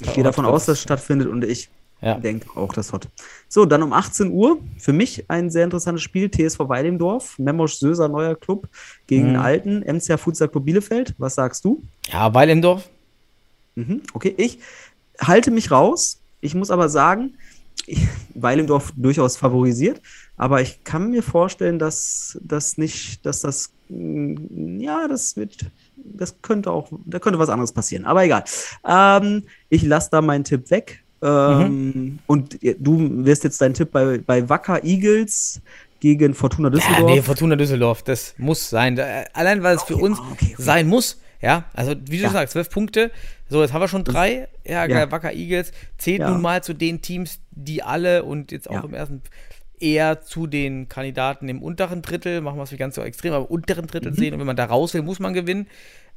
F: Ich gehe davon aus, dass es stattfindet und ich
E: Ja.
F: denke auch, das hot. So, dann um 18 Uhr, für mich ein sehr interessantes Spiel, TSV Weidemdorf, Memosch Söser, neuer Club, gegen den
E: Mhm.
F: alten MCA Futsal Club Bielefeld. Was sagst du?
E: Ja, Weilendorf.
F: Mhm, okay, ich halte mich raus. Ich muss aber sagen, ich- Weilendorf durchaus favorisiert, aber ich kann mir vorstellen, dass das nicht, dass das, mm, ja, das wird, das könnte auch, da könnte was anderes passieren, aber egal. Ähm, ich lasse da meinen Tipp weg. Ähm, Und du wirst jetzt deinen Tipp bei, bei Wacker Eagles gegen Fortuna
E: Ja,
F: Düsseldorf.
E: nee, Fortuna Düsseldorf. Das muss sein. Allein, weil es für uns
F: okay, okay.
E: sein muss. Ja, also wie du
F: Ja.
E: sagst, zwölf Punkte. So, jetzt haben wir schon drei. Ja,
F: Ja.
E: Wacker Eagles zählt
F: Ja.
E: nun mal zu den Teams, die alle und jetzt auch
F: Ja.
E: im ersten eher zu den Kandidaten im unteren Drittel, machen wir es nicht ganz so extrem, aber unteren
F: Mhm.
E: Drittel sehen. Und wenn man da raus will, muss man gewinnen.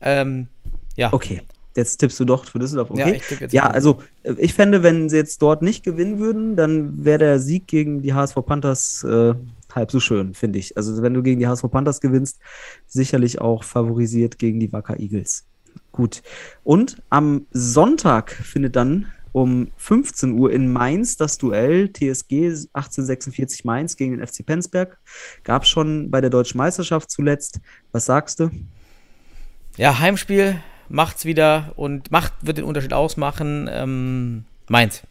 E: Ähm, ja,
F: Okay, jetzt tippst du doch für Düsseldorf.
E: Ja,
F: Okay.
E: ich tippe jetzt
F: Ja,
E: für
F: also äh, ich fände, wenn sie jetzt dort nicht gewinnen würden, dann wäre der Sieg gegen die HSV Panthers äh, halb so schön, finde ich. Also wenn du gegen die HSV Panthers gewinnst, sicherlich auch favorisiert gegen die Wacker Eagles. Gut. Und am Sonntag findet dann um 15 Uhr in Mainz das Duell TSG 1846 Mainz gegen den FC Penzberg. Gab schon bei der Deutschen Meisterschaft zuletzt. Was sagst du?
E: ja, Heimspiel macht's wieder und macht, wird den Unterschied ausmachen. Ähm, Mainz.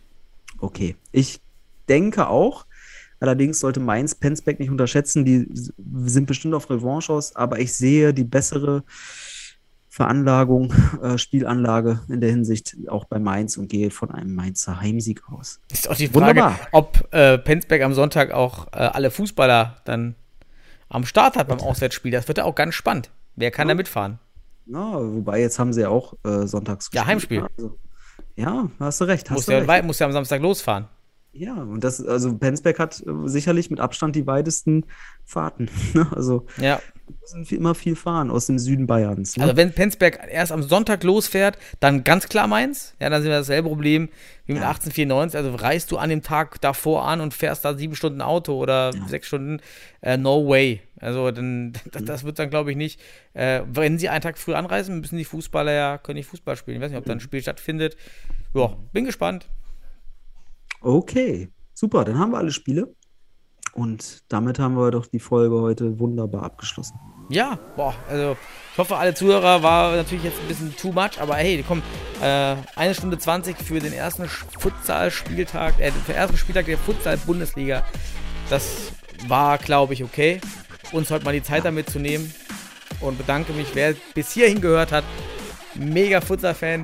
F: Okay, ich denke auch. Allerdings sollte Mainz Penzberg nicht unterschätzen. Die sind bestimmt auf Revanche aus, aber ich sehe die bessere Veranlagung, äh, Spielanlage in der Hinsicht auch bei Mainz und gehe von einem Mainzer Heimsieg aus.
E: Ist auch die Frage,
F: Wunderbar.
E: ob äh, Penzberg am Sonntag auch äh, alle Fußballer dann am Start hat beim Auswärtsspiel. Das wird ja auch ganz spannend. Wer kann da mitfahren?
F: Na, wobei jetzt haben sie ja auch äh, sonntags
E: Ja, Heimspiel.
F: ne? Also, ja, hast du recht. Hast
E: Muss
F: du
E: ja,
F: recht.
E: muss ja am Samstag losfahren.
F: Ja, und das, also Penzberg hat äh, sicherlich mit Abstand die weitesten Fahrten. ne? Also
E: Ja.
F: müssen viel- immer viel fahren aus dem Süden Bayerns. Ne?
E: Also wenn Penzberg erst am Sonntag losfährt, dann ganz klar Mainz. Ja, dann sind wir dasselbe Problem wie mit
F: Ja.
E: 1894. Also reist du an dem Tag davor an und fährst da sieben Stunden Auto oder sechs Stunden. Äh, no way. Also dann, das, das wird dann glaube ich nicht. Äh, wenn sie einen Tag früh anreisen, müssen die Fußballer ja, können die Fußball spielen. Ich weiß nicht, ob da ein Spiel stattfindet. Ja, bin gespannt.
F: Okay, super, dann haben wir alle Spiele. Und damit haben wir doch die Folge heute wunderbar abgeschlossen.
E: Ja, boah, also ich hoffe, alle Zuhörer war natürlich jetzt ein bisschen too much, aber hey, komm, äh, eine Stunde 20 für den ersten Futsal-Spieltag, äh, für den ersten Spieltag der Futsal-Bundesliga. Das war, glaube ich, okay. Uns heute mal die Zeit damit zu nehmen und bedanke mich, wer bis hierhin gehört hat. Mega Futsal-Fan,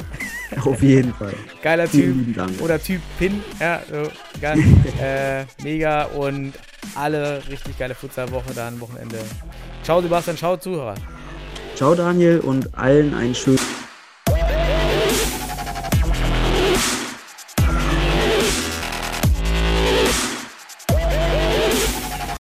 F: Auf jeden Fall.
E: geiler
F: Vielen
E: Typ oder Typ Pin, ja, so, geil, äh, mega und alle richtig geile Futsal-Woche da am Wochenende. Ciao Sebastian, ciao Zuhörer.
F: Ciao Daniel und allen einen schönen